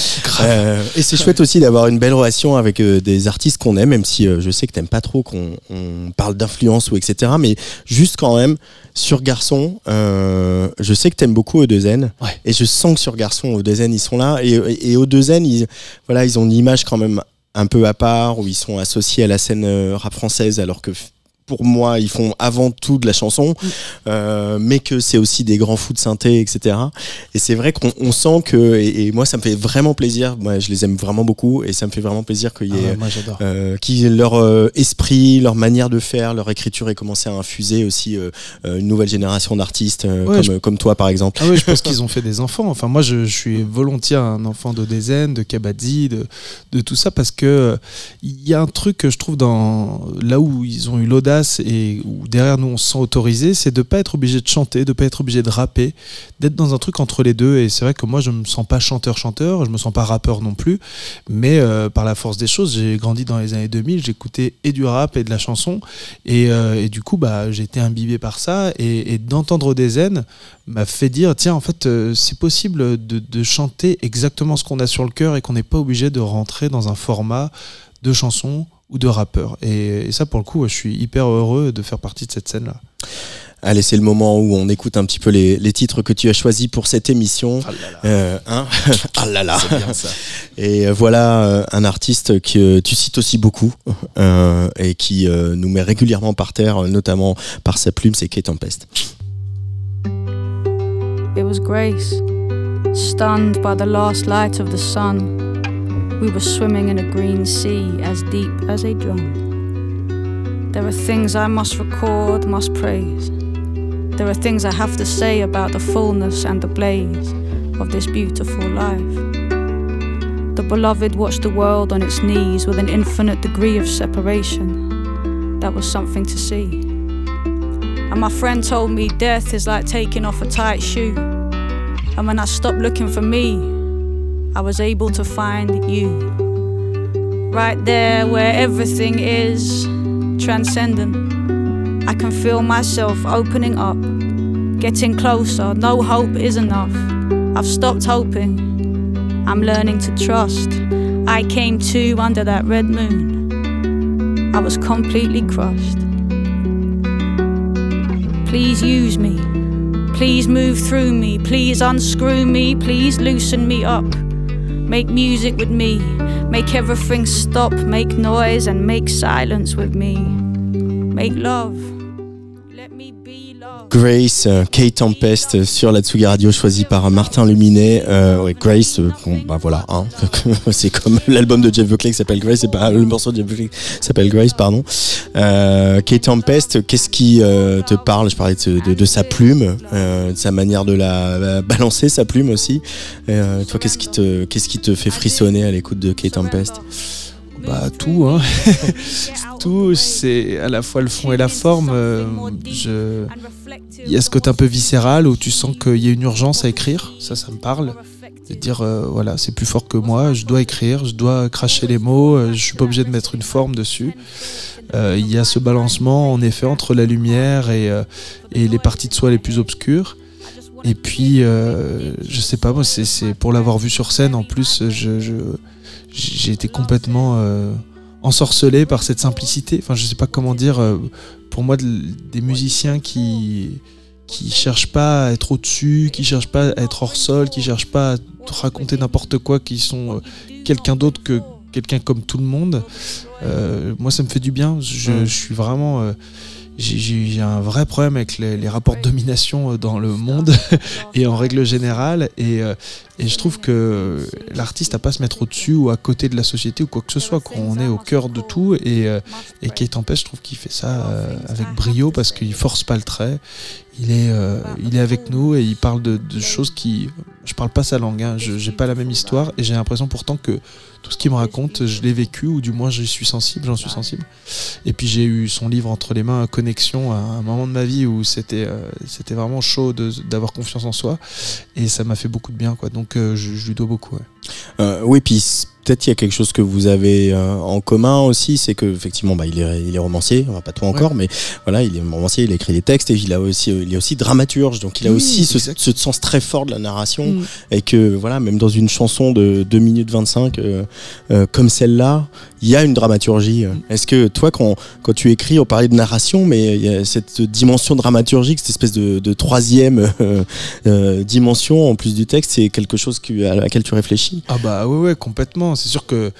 Euh, et c'est chouette aussi d'avoir une belle relation avec euh, des artistes qu'on aime, même si je sais que t'aimes pas trop qu'on on parle d'influence ou etc. Mais juste quand même, sur Garçon, je sais que t'aimes beaucoup O2N. Ouais. Et je sens que sur Garçon, O2N, ils sont là. Et, et, et O2N, ils, voilà, ils ont une image quand même un peu à part, où ils sont associés à la scène rap française, alors que pour moi, ils font avant tout de la chanson, euh, mais que c'est aussi des grands fous de synthé, etc. Et c'est vrai qu'on on sent que, et, et moi, ça me fait vraiment plaisir. Moi, je les aime vraiment beaucoup, et ça me fait vraiment plaisir qu'il y ait Ah moi j'adore. euh, leur euh, esprit, leur manière de faire, leur écriture ait commencé à infuser aussi euh, une nouvelle génération d'artistes Ouais, comme, je- comme toi par exemple. Ah oui, je pense (laughs) qu'ils ont fait des enfants. Enfin, moi, je, je suis volontiers un enfant d'Odezen, de Kabadzi, de, de tout ça, parce que il y a un truc que je trouve dans là où ils ont eu l'audace et derrière nous on se sent autorisé, c'est de pas être obligé de chanter, de pas être obligé de rapper, d'être dans un truc entre les deux. Et c'est vrai que moi, je me sens pas chanteur-chanteur, je me sens pas rappeur non plus, mais euh, par la force des choses, j'ai grandi dans les années 2000, j'écoutais et du rap et de la chanson, et, euh, du coup, bah, j'ai été imbibé par ça, et, d'entendre des m'a fait dire tiens en fait euh, c'est possible de, de chanter exactement ce qu'on a sur le cœur et qu'on n'est pas obligé de rentrer dans un format de chanson ou de rappeur et, et ça pour le coup je suis hyper heureux de faire partie de cette scène là Allez, c'est le moment où on écoute un petit peu les, les titres que tu as choisis pour cette émission. Euh, hein ah là là. (laughs) Et voilà euh, un artiste que tu cites aussi beaucoup euh, et qui euh, nous met régulièrement par terre, notamment par sa plume, c'est Kate Tempest. It was Grace, stunned by the last light of the sun. We were swimming in a green sea as deep as a drum. There are things I must record, must praise. There are things I have to say about the fullness and the blaze of this beautiful life. The beloved watched the world on its knees with an infinite degree of separation. That was something to see. And my friend told me death is like taking off a tight shoe. And when I stopped looking for me, I was able to find you. Right there where everything is transcendent. I can feel myself opening up, getting closer. No hope is enough. I've stopped hoping. I'm learning to trust. I came to under that red moon. I was completely crushed. Please use me. Please move through me. Please unscrew me. Please loosen me up. Make music with me. Make everything stop. Make noise and make silence with me. Make love. Grace, euh, Kate Tempest euh, sur la Tsugi Radio choisi par Martin Luminet. Euh, ouais, Grace, euh, bah voilà, hein. (laughs) c'est comme l'album de Jeff Buckley qui s'appelle Grace, c'est pas le morceau de Jeff Buckley s'appelle Grace, pardon. Euh, Kate Tempest, qu'est-ce qui euh, te parle? Je parlais de, de- sa plume, de sa manière de la balancer sa plume aussi. Toi, qu'est-ce qui te qu'est-ce qui te fait frissonner à l'écoute de Kate Tempest? Bah tout hein (laughs) tout c'est à la fois le fond et la forme je il y a ce côté un peu viscéral où tu sens qu'il y a une urgence à écrire ça ça me parle de dire euh, voilà c'est plus fort que moi je dois écrire je dois cracher les mots euh, je suis pas obligé de mettre une forme dessus Euh, il y a ce balancement en effet entre la lumière et, euh, les parties de soi les plus obscures Et puis, je sais pas, moi, c'est- pour l'avoir vu sur scène, en plus, j'ai été complètement ensorcelé par cette simplicité. Enfin, je sais pas comment dire. Pour moi, de- des musiciens qui qui cherchent pas à être au-dessus, qui cherchent pas à être hors sol, qui cherchent pas à te raconter n'importe quoi, qui sont euh, quelqu'un d'autre que quelqu'un comme tout le monde. Euh, moi, ça me fait du bien. Je, je suis vraiment. euh, j'ai- un vrai problème avec les, les rapports de domination euh, dans le monde (laughs) et en règle générale. Et, euh, et je trouve que l'artiste n'a pas à se mettre au-dessus ou à côté de la société ou quoi que ce soit. Quoi. On est au cœur de tout. Et, euh, et Kate Tempest, je trouve qu'il fait ça avec brio parce qu'il force pas le trait. Il est, euh, il est avec nous et il parle de, de choses qui. Je parle pas sa langue, hein. je j'ai pas la même histoire et j'ai l'impression pourtant que tout ce qu'il me raconte, je l'ai vécu ou du moins j'y suis sensible, j'en suis sensible. Et puis j'ai eu son livre entre les mains, Connexion, à un moment de ma vie où c'était euh, c'était vraiment chaud de- d'avoir confiance en soi et ça m'a fait beaucoup de bien quoi. Donc euh, je, je lui dois beaucoup. ouais. Euh, oui, puis peut-être il y a quelque chose que vous avez euh, en commun aussi, c'est que effectivement, bah, il est, il est romancier, on va pas tout encore, mais voilà, il est romancier, il a écrit des textes et il a aussi, il est aussi dramaturge, donc il a Oui, aussi ce, ce sens très fort de la narration Mm. et que voilà, même dans une chanson de 2 minutes 25 euh, euh, comme celle-là, il y a une dramaturgie. Mm. Est-ce que toi, quand, quand tu écris, on parlait de narration, mais il y a cette dimension dramaturgique, cette espèce de, de troisième euh, euh, dimension en plus du texte, c'est quelque chose que- à laquelle tu réfléchis? Ah bah ouais ouais complètement. C'est sûr que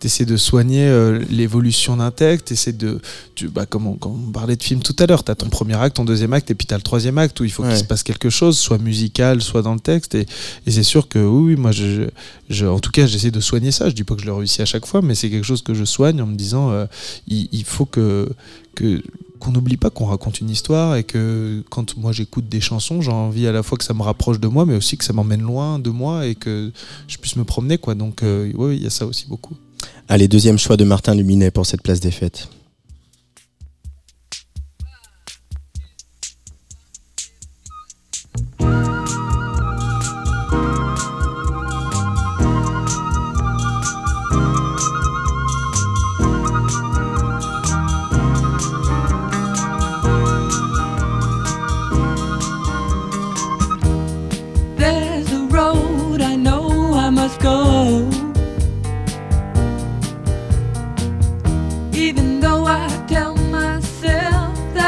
tu essaies de soigner euh, l'évolution d'un texte, tu de tu, bah, comme, on, on parlait de film tout à l'heure, tu as ton premier acte, ton deuxième acte et puis tu as le troisième acte où il faut Ouais. qu'il se passe quelque chose, soit musical, soit dans le texte et, et c'est sûr que oui, oui moi je, je- en tout cas j'essaie de soigner ça, je dis pas que je le réussis à chaque fois mais c'est quelque chose que je soigne en me disant euh, il, faut que que qu'on n'oublie pas qu'on raconte une histoire et que quand moi j'écoute des chansons, j'ai envie à la fois que ça me rapproche de moi, mais aussi que ça m'emmène loin de moi et que je puisse me promener quoi. Donc euh, oui, il y a ça aussi beaucoup. Allez, deuxième choix de Martin Luminet pour cette place des fêtes.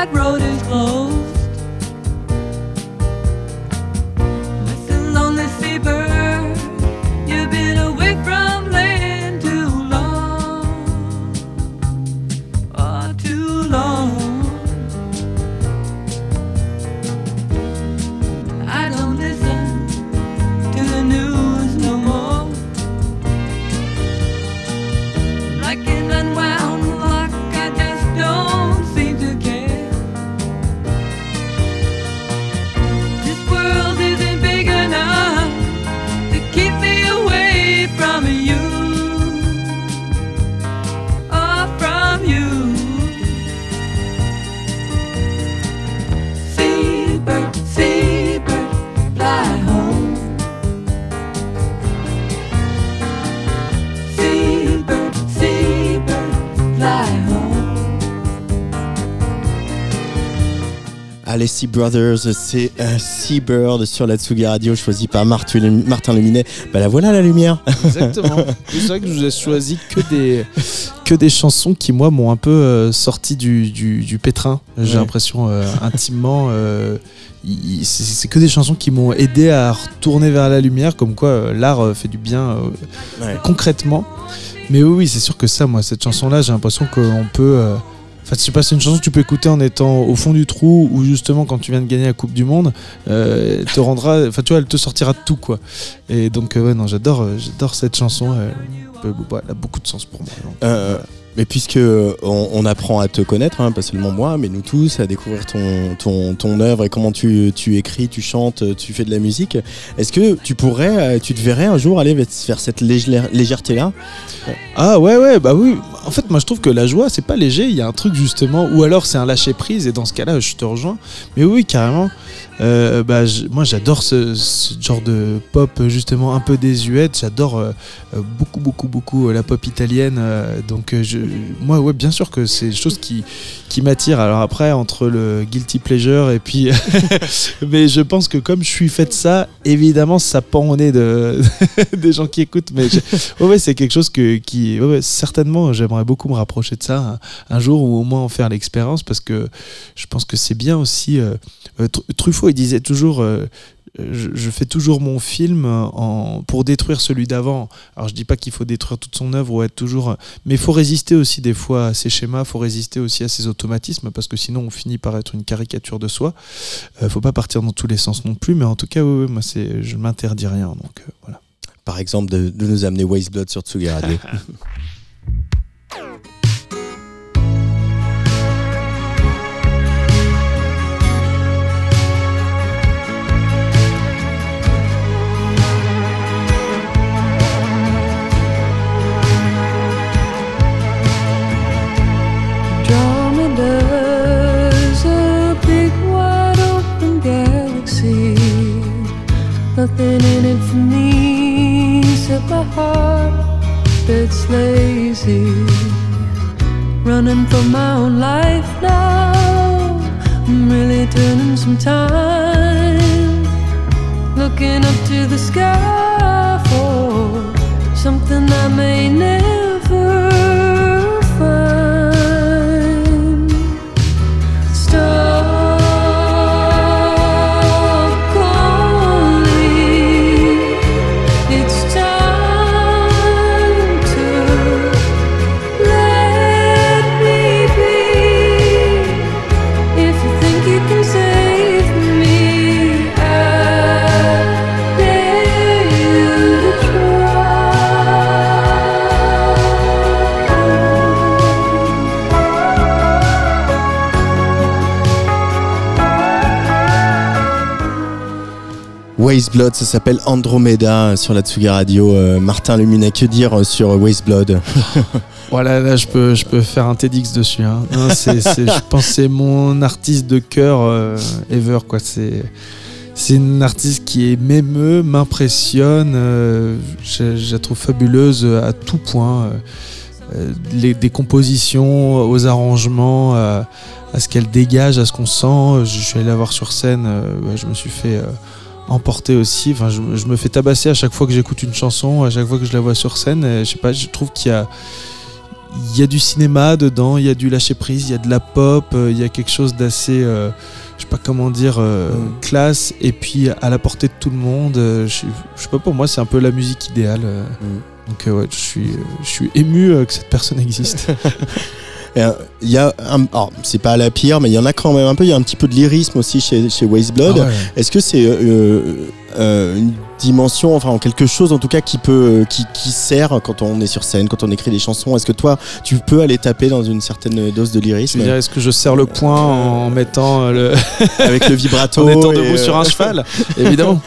That road is closed. Allez, Sea Brothers, c'est un Seabird sur la Tsugi Radio, choisi par Martin Luminet. Bah la voilà la lumière. Exactement. (laughs) c'est vrai que je vous ai choisi que des que des chansons qui moi m'ont un peu euh, sorti du, du, du pétrin. J'ai Ouais. l'impression euh, intimement. euh, c'est que des chansons qui m'ont aidé à retourner vers la lumière, comme quoi euh, l'art euh, fait du bien euh, Ouais. concrètement. Mais oui, oui, c'est sûr que ça, moi, cette chanson-là, j'ai l'impression qu'on peut. Enfin, je pas, c'est une chanson que tu peux écouter en étant au fond du trou ou justement quand tu viens de gagner la Coupe du Monde, euh, te rendra, enfin tu vois, elle te sortira de tout quoi. Et donc euh, ouais, non, j'adore, euh, j'adore cette chanson. Elle, a beaucoup de sens pour moi. Mais puisque on, on apprend à te connaître, hein, pas seulement moi, mais nous tous, à découvrir ton, ton, ton œuvre et comment tu, tu écris, tu chantes, tu fais de la musique, est-ce que tu pourrais, euh, tu te verrais un jour aller vers cette légère- légèreté-là? Ah ouais ouais bah oui. En fait moi je trouve que la joie c'est pas léger. Il y a un truc justement ou alors c'est un lâcher prise et dans ce cas-là je te rejoins. Mais oui carrément. Euh, bah, moi, j'adore ce, genre de pop justement un peu désuète. J'adore euh, euh, beaucoup, beaucoup, beaucoup la pop italienne. donc, moi, ouais, bien sûr que c'est des choses qui, qui m'attirent. Alors après, entre le guilty pleasure et puis, (laughs) mais je pense que comme je suis fait de ça, évidemment, ça pend au nez de (laughs) des gens qui écoutent. Mais ouais, c'est quelque chose que qui, certainement, j'aimerais beaucoup me rapprocher de ça un, un jour ou au moins en faire l'expérience parce que je pense que c'est bien aussi. Tr- Truffaut, il disait toujours. euh, je, je fais toujours mon film en, pour détruire celui d'avant. Alors je dis pas qu'il faut détruire toute son œuvre ou être toujours, mais il faut résister aussi des fois à ces schémas, il faut résister aussi à ces automatismes parce que sinon on finit par être une caricature de soi. Euh, faut pas partir dans tous les sens non plus, mais en tout cas, ouais, ouais, moi c'est, je m'interdis rien. Donc euh, voilà. Par exemple, de, de nous amener Waste Blood sur Tsugi Radio. (laughs) Nothing in it for me except my heart that's lazy. Running for my own life now. I'm really turning some time. Looking up to the sky for something I may never Waste Blood, ça s'appelle Andromeda sur la Tsugi Radio. Euh, Martin Luminet, que dire sur Waste Blood (laughs) (laughs) Voilà, là, je peux, je peux faire un TEDx dessus. hein. Je pense que c'est mon artiste de cœur euh, ever. quoi. C'est c'est une artiste qui m'émeut, m'impressionne. euh, je, la trouve fabuleuse à tout point. euh, euh, les, des compositions, aux arrangements, à, ce qu'elle dégage, à ce qu'on sent. Je suis allé la voir sur scène. euh, je me suis fait emporter aussi. Enfin, je, je me fais tabasser à chaque fois que j'écoute une chanson, à chaque fois que je la vois sur scène. Et je sais pas, je trouve qu'il y a il y a du cinéma dedans, il y a du lâcher prise, il y a de la pop, euh, il y a quelque chose d'assez, euh, je sais pas comment dire, euh, Mm. classe, et puis à la portée de tout le monde. euh, je, je sais pas, pour moi, c'est un peu la musique idéale. Mm. Donc ouais, je suis, je suis ému que cette personne existe. (laughs) Euh, Il y a un, alors, c'est pas la pire, mais il y en a quand même un peu. Il y a un petit peu de lyrisme aussi chez, chez Waste Blood. Ah ouais. Est-ce que c'est euh, euh, une dimension, enfin quelque chose en tout cas qui peut, qui, qui sert quand on est sur scène, quand on écrit des chansons Est-ce que toi, tu peux aller taper dans une certaine dose de Je lyrisme veux dire, est-ce que je serre le poing en mettant euh, le, (laughs) avec le vibrato (laughs) en étant debout euh, sur un cheval, (laughs) évidemment.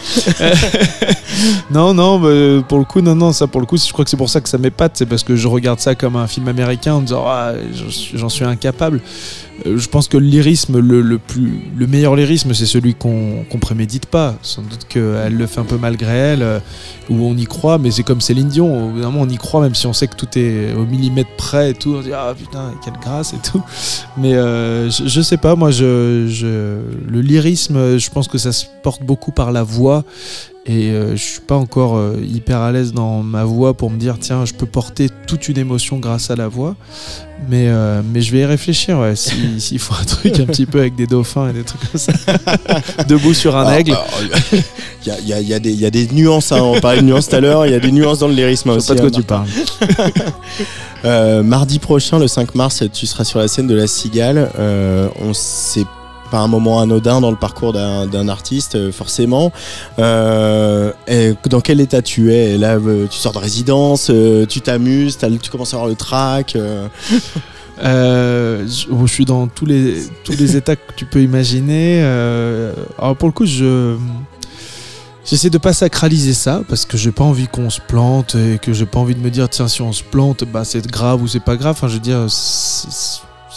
non, non, bah, pour le coup, non, non, ça pour le coup, je crois que c'est pour ça que ça m'épate, c'est parce que je regarde ça comme un film américain en me disant, ah, j'en suis- incapable. Je pense que le lyrisme, le, le plus, le meilleur lyrisme, c'est celui qu'on qu'on prémédite pas. Sans doute qu'elle le fait un peu malgré elle, euh, ou on y croit, mais c'est comme Céline Dion. Moment, on y croit, même si on sait que tout est au millimètre près et tout. On dit, ah putain, quelle grâce et tout. Mais euh, je, sais pas, moi, je, le lyrisme, je pense que ça se porte beaucoup par la voix. Et euh, je suis pas encore euh, hyper à l'aise dans ma voix pour me dire, tiens, je peux porter toute une émotion grâce à la voix. Mais, euh, mais je vais y réfléchir, ouais, si- (laughs) s'il faut un truc un petit peu avec des dauphins et des trucs comme ça. (laughs) Debout sur un aigle. Il y, a, y y des- il y a des nuances, hein, on parlait de nuances tout à l'heure, il y a des nuances dans le lyrisme Je aussi. sais pas de quoi hein, tu parles. (laughs) Euh, mardi prochain, le 5 mars, tu seras sur la scène de la Cigale. Euh, on sait un moment anodin dans le parcours d'un artiste, euh, forcément. Euh, dans quel état tu es? Là, euh, tu sors de résidence, tu t'amuses, tu commences à avoir le track. Euh, (laughs) je, suis dans tous les, tous les états que tu peux imaginer. Alors pour le coup, je j'essaie de pas sacraliser ça parce que j'ai pas envie qu'on se plante et que j'ai pas envie de me dire tiens si on se plante, bah c'est grave ou c'est pas grave. Enfin, je veux dire,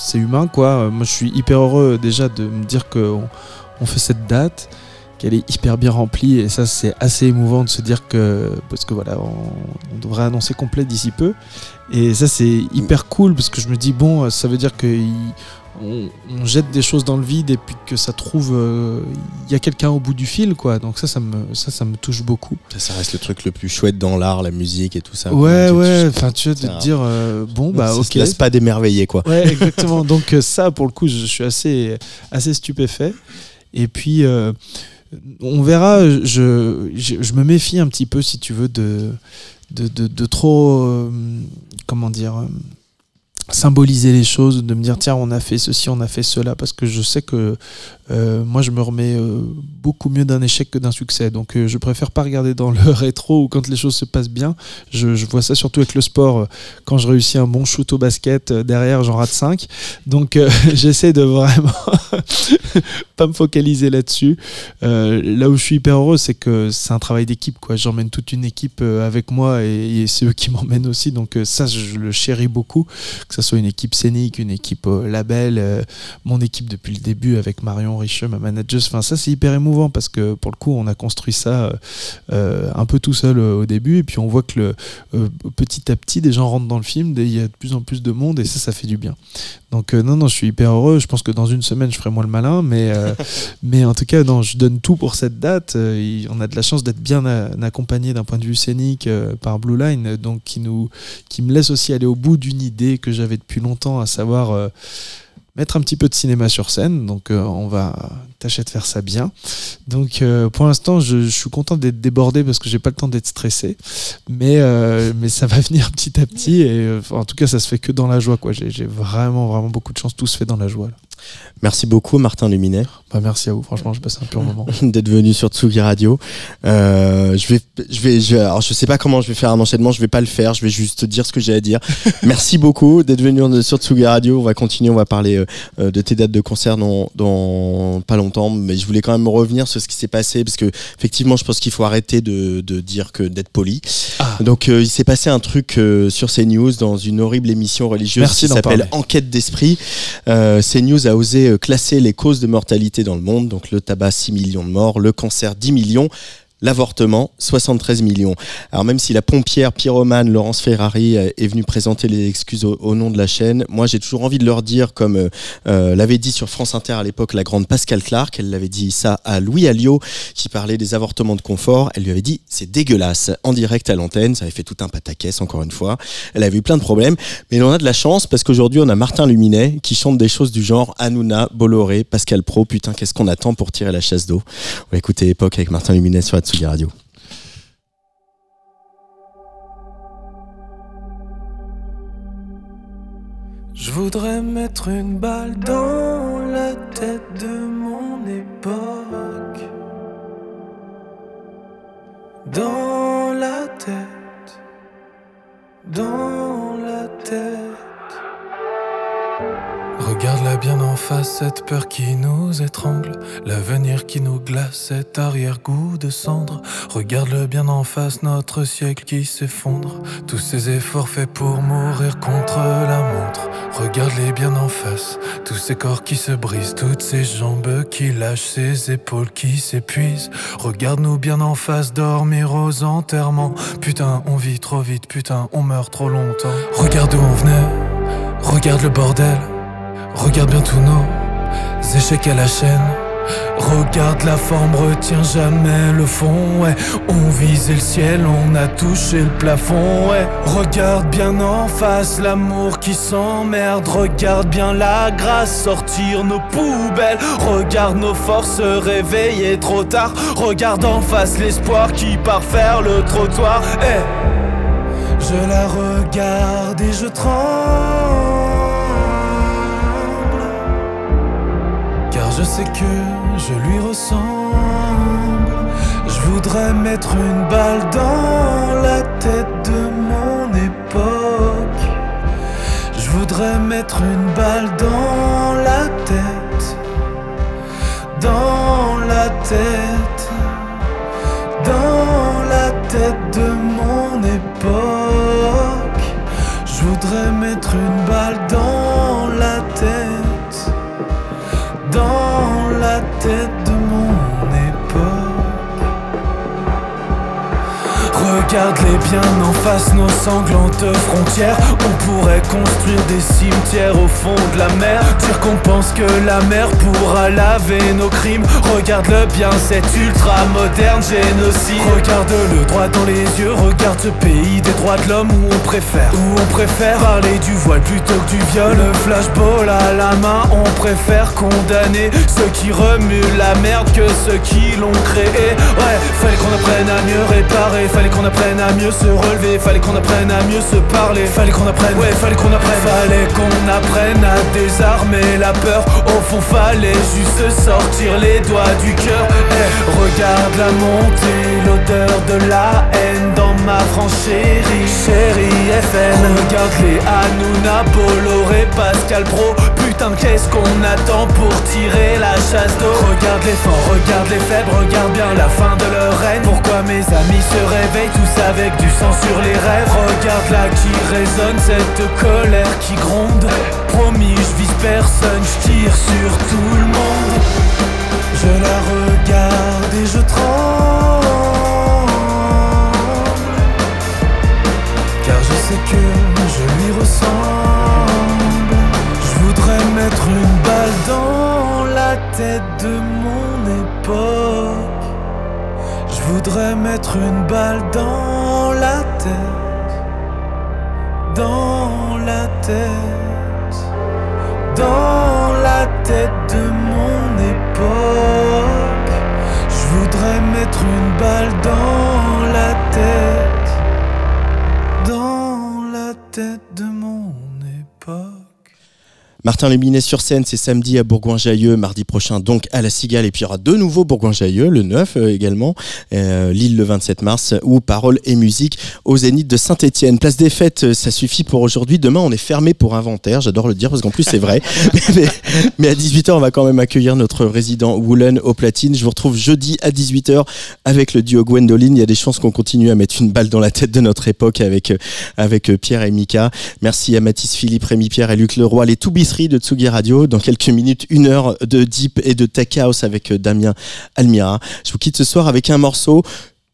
c'est humain quoi. Moi, je suis hyper heureux déjà de me dire qu'on on fait cette date. qu'elle est hyper bien remplie et ça c'est assez émouvant de se dire que parce que voilà on, on devrait annoncer complet d'ici peu et ça c'est hyper cool parce que je me dis bon ça veut dire que on, on jette des choses dans le vide et puis que ça trouve euh, il y a quelqu'un au bout du fil quoi donc ça ça me ça ça me touche beaucoup Ça, ça reste le truc le plus chouette dans l'art, la musique et tout ça. ouais ouais enfin tu vois de te dire euh, bon bah ça ok se laisse pas d'émerveiller quoi. Ouais, (laughs) exactement. Donc euh, ça, pour le coup, je suis assez, assez stupéfait. Et puis, euh, on verra. Je, je, je me méfie un petit peu, si tu veux, de, de, de, de trop, comment dire, symboliser les choses, de me dire tiens, on a fait ceci, on a fait cela, parce que je sais que euh, moi, je me remets euh, beaucoup mieux d'un échec que d'un succès. Donc, euh, je préfère pas regarder dans le (laughs) rétro ou quand les choses se passent bien. Je, vois ça surtout avec le sport. Quand je réussis un bon shoot au basket, derrière, j'en rate 5. Donc, (laughs) j'essaie de vraiment (laughs) pas me focaliser là-dessus. Là où je suis hyper heureux, c'est que c'est un travail d'équipe. J'emmène toute une équipe avec moi et, et c'est eux qui m'emmènent aussi. Donc, ça, je le chéris beaucoup. Que ce soit une équipe scénique, une équipe label, mon équipe depuis le début avec Marion Richeux, ma manageuse. Enfin, ça, c'est hyper émouvant parce que pour le coup, on a construit ça euh, euh, un peu tout seul euh, au début. Et puis, on voit que le, euh, petit à petit, des gens rentrent dans le film, il y a de plus en plus de monde et ça, ça fait du bien. Donc, non, non, je suis hyper heureux. Je pense que dans une semaine, je ferai moins le malin, mais, (laughs) mais en tout cas, non, je donne tout pour cette date. On a de la chance d'être bien accompagné d'un point de vue scénique par Blue Line, donc qui, nous, qui me laisse aussi aller au bout d'une idée que j'avais depuis longtemps, à savoir mettre un petit peu de cinéma sur scène. Donc, euh, on va tâcher de faire ça bien. Donc, euh, pour l'instant, je, suis content d'être débordé parce que j'ai pas le temps d'être stressé, mais, euh, ça va (laughs) venir petit à petit. Et en tout cas, ça se fait que dans la joie. quoi. J'ai vraiment, vraiment beaucoup de chance. Tout se fait dans la joie. Merci beaucoup Martin Luminet Bah, merci à vous. Franchement, je passe un pur moment. (laughs) d'être venu sur Tsugi Radio. Euh, je vais, je vais, je, alors je sais pas comment je vais faire un enchaînement, je vais pas le faire, je vais juste dire ce que j'ai à dire. (laughs) Merci beaucoup d'être venu en- sur Tsugi Radio. On va continuer, on va parler euh, euh, de tes dates de concert dans, dans pas longtemps, mais je voulais quand même revenir sur ce qui s'est passé parce que effectivement, je pense qu'il faut arrêter de, de dire que d'être poli. Ah. Donc euh, il s'est passé un truc sur CNews dans une horrible émission religieuse Merci qui s'appelle. Enquête d'esprit. CNews a osé euh, classer les causes de mortalité dans le monde, donc le tabac 6 millions de morts, le cancer 10 millions. L'avortement, 73 millions. Alors même si la pompière pyromane Laurence Ferrari euh, est venue présenter les excuses au, nom de la chaîne, moi j'ai toujours envie de leur dire, comme euh, euh, l'avait dit sur France Inter à l'époque la grande Pascal Clark, elle l'avait dit ça à Louis Alliot qui parlait des avortements de confort, elle lui avait dit c'est dégueulasse. En direct à l'antenne, ça avait fait tout un pataquès encore une fois, elle avait eu plein de problèmes, mais on a de la chance parce qu'aujourd'hui on a Martin Luminet qui chante des choses du genre Hanouna, Bolloré, Pascal Pro, putain qu'est-ce qu'on attend pour tirer la chasse d'eau? On va Époque avec Martin Luminet sur Radio. Je voudrais mettre une balle dans la tête de mon époque. Dans la tête. Dans la tête. Regarde-la bien en face, cette peur qui nous étrangle, l'avenir qui nous glace, cet arrière-goût de cendre. Regarde-le bien en face, notre siècle qui s'effondre, tous ces efforts faits pour mourir contre la montre. Regarde-les bien en face, tous ces corps qui se brisent, toutes ces jambes qui lâchent, ces épaules qui s'épuisent. Regarde-nous bien en face, dormir aux enterrements. Putain, on vit trop vite, putain, on meurt trop longtemps. Regarde où on venait, regarde le bordel. Regarde bien tous nos échecs à la chaîne. Regarde la forme, retiens jamais le fond. On visait le ciel, on a touché le plafond. Ouais, regarde bien en face l'amour qui s'emmerde. Regarde bien la grâce sortir nos poubelles. Regarde nos forces se réveiller trop tard. Regarde en face l'espoir qui part faire le trottoir. Eh, je la regarde et je tremble. Sais que je lui ressemble. Je voudrais mettre une balle dans la tête de mon époque. Je voudrais mettre une balle dans la tête. Dans la tête. Dans la tête de mon époque. Je voudrais mettre une balle dans la tête. Dans la tête Regarde-les bien en face, nos sanglantes frontières. On pourrait construire des cimetières au fond de la mer. Dire qu'on pense que la mer pourra laver nos crimes. Regarde-le bien, cet ultra moderne génocide. Regarde-le droit dans les yeux, regarde ce pays des droits de l'homme où on préfère. Où on préfère parler du voile plutôt que du viol. Flashball à la main, on préfère condamner ceux qui remuent la merde que ceux qui l'ont créé. Ouais, fallait qu'on apprenne à mieux réparer, fallait qu'on apprenne à mieux se relever, fallait qu'on apprenne à mieux se parler, fallait qu'on apprenne, ouais, fallait qu'on apprenne, fallait qu'on apprenne à désarmer la peur. Au fond, fallait juste sortir les doigts du cœur. Eh, regarde la montée, l'odeur de la haine dans ma franche chérie, chérie FN. Regarde les Hanouna, Bolloré, Pascal Pro. Qu'est-ce qu'on attend pour tirer la chasse d'eau? Regarde les forts, regarde les faibles, regarde bien la fin de leur règne. Pourquoi mes amis se réveillent tous avec du sang sur les rêves? Regarde là qui résonne cette colère qui gronde. Promis, je vise personne, je tire sur tout le monde. Je la voudrais mettre une balle dans la tête. Dans la tête. Dans la tête de mon époque. Je voudrais mettre une balle dans Martin Luminet sur scène, c'est samedi à Bourgoin-Jallieu, mardi prochain donc à la Cigale, et puis il y aura de nouveau Bourgoin-Jallieu, le 9 euh, également, euh, Lille le 27 mars, ou Paroles et musique au Zénith de Saint-Etienne. Place des fêtes, euh, ça suffit pour aujourd'hui. Demain, on est fermé pour inventaire, j'adore le dire parce qu'en plus c'est vrai. (laughs) mais, mais- mais à 18h, on va quand même accueillir notre résident Woolen au platine. Je vous retrouve jeudi à 18h avec le duo Gwendoline. Il y a des chances qu'on continue à mettre une balle dans la tête de notre époque avec, euh, avec euh, Pierre et Mika. Merci à Mathis Philippe, Rémi Pierre et Luc Leroy, les De Tsugi Radio. Dans quelques minutes, une heure de Deep et de Tech House avec euh, Damien Almira. Je vous quitte ce soir avec un morceau.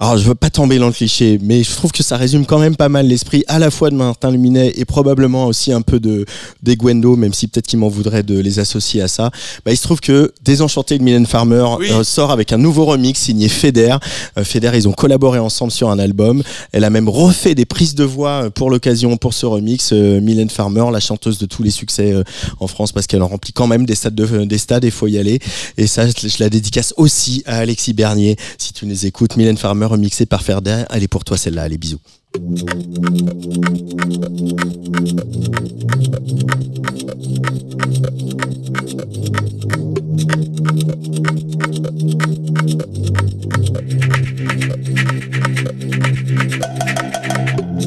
Alors, je veux pas tomber dans le cliché, mais je trouve que ça résume quand même pas mal l'esprit à la fois de Martin Luminet et probablement aussi un peu de des Gwendo, même si peut-être qu'il m'en voudrait de les associer à ça. Bah, il se trouve que Désenchanté de Mylène Farmer euh, sort avec un nouveau remix signé Feder. Euh, Feder, ils ont collaboré ensemble sur un album. Elle a même refait des prises de voix euh, pour l'occasion pour ce remix. Euh, Mylène Farmer, la chanteuse de tous les succès en France, parce qu'elle en remplit quand même des stades, de, des stades, il faut y aller. Et ça, je, la dédicace aussi à Alexis Bernier, si tu nous écoutes. Mylène Farmer remixée par Feder. Elle est pour toi celle-là. Allez, bisous.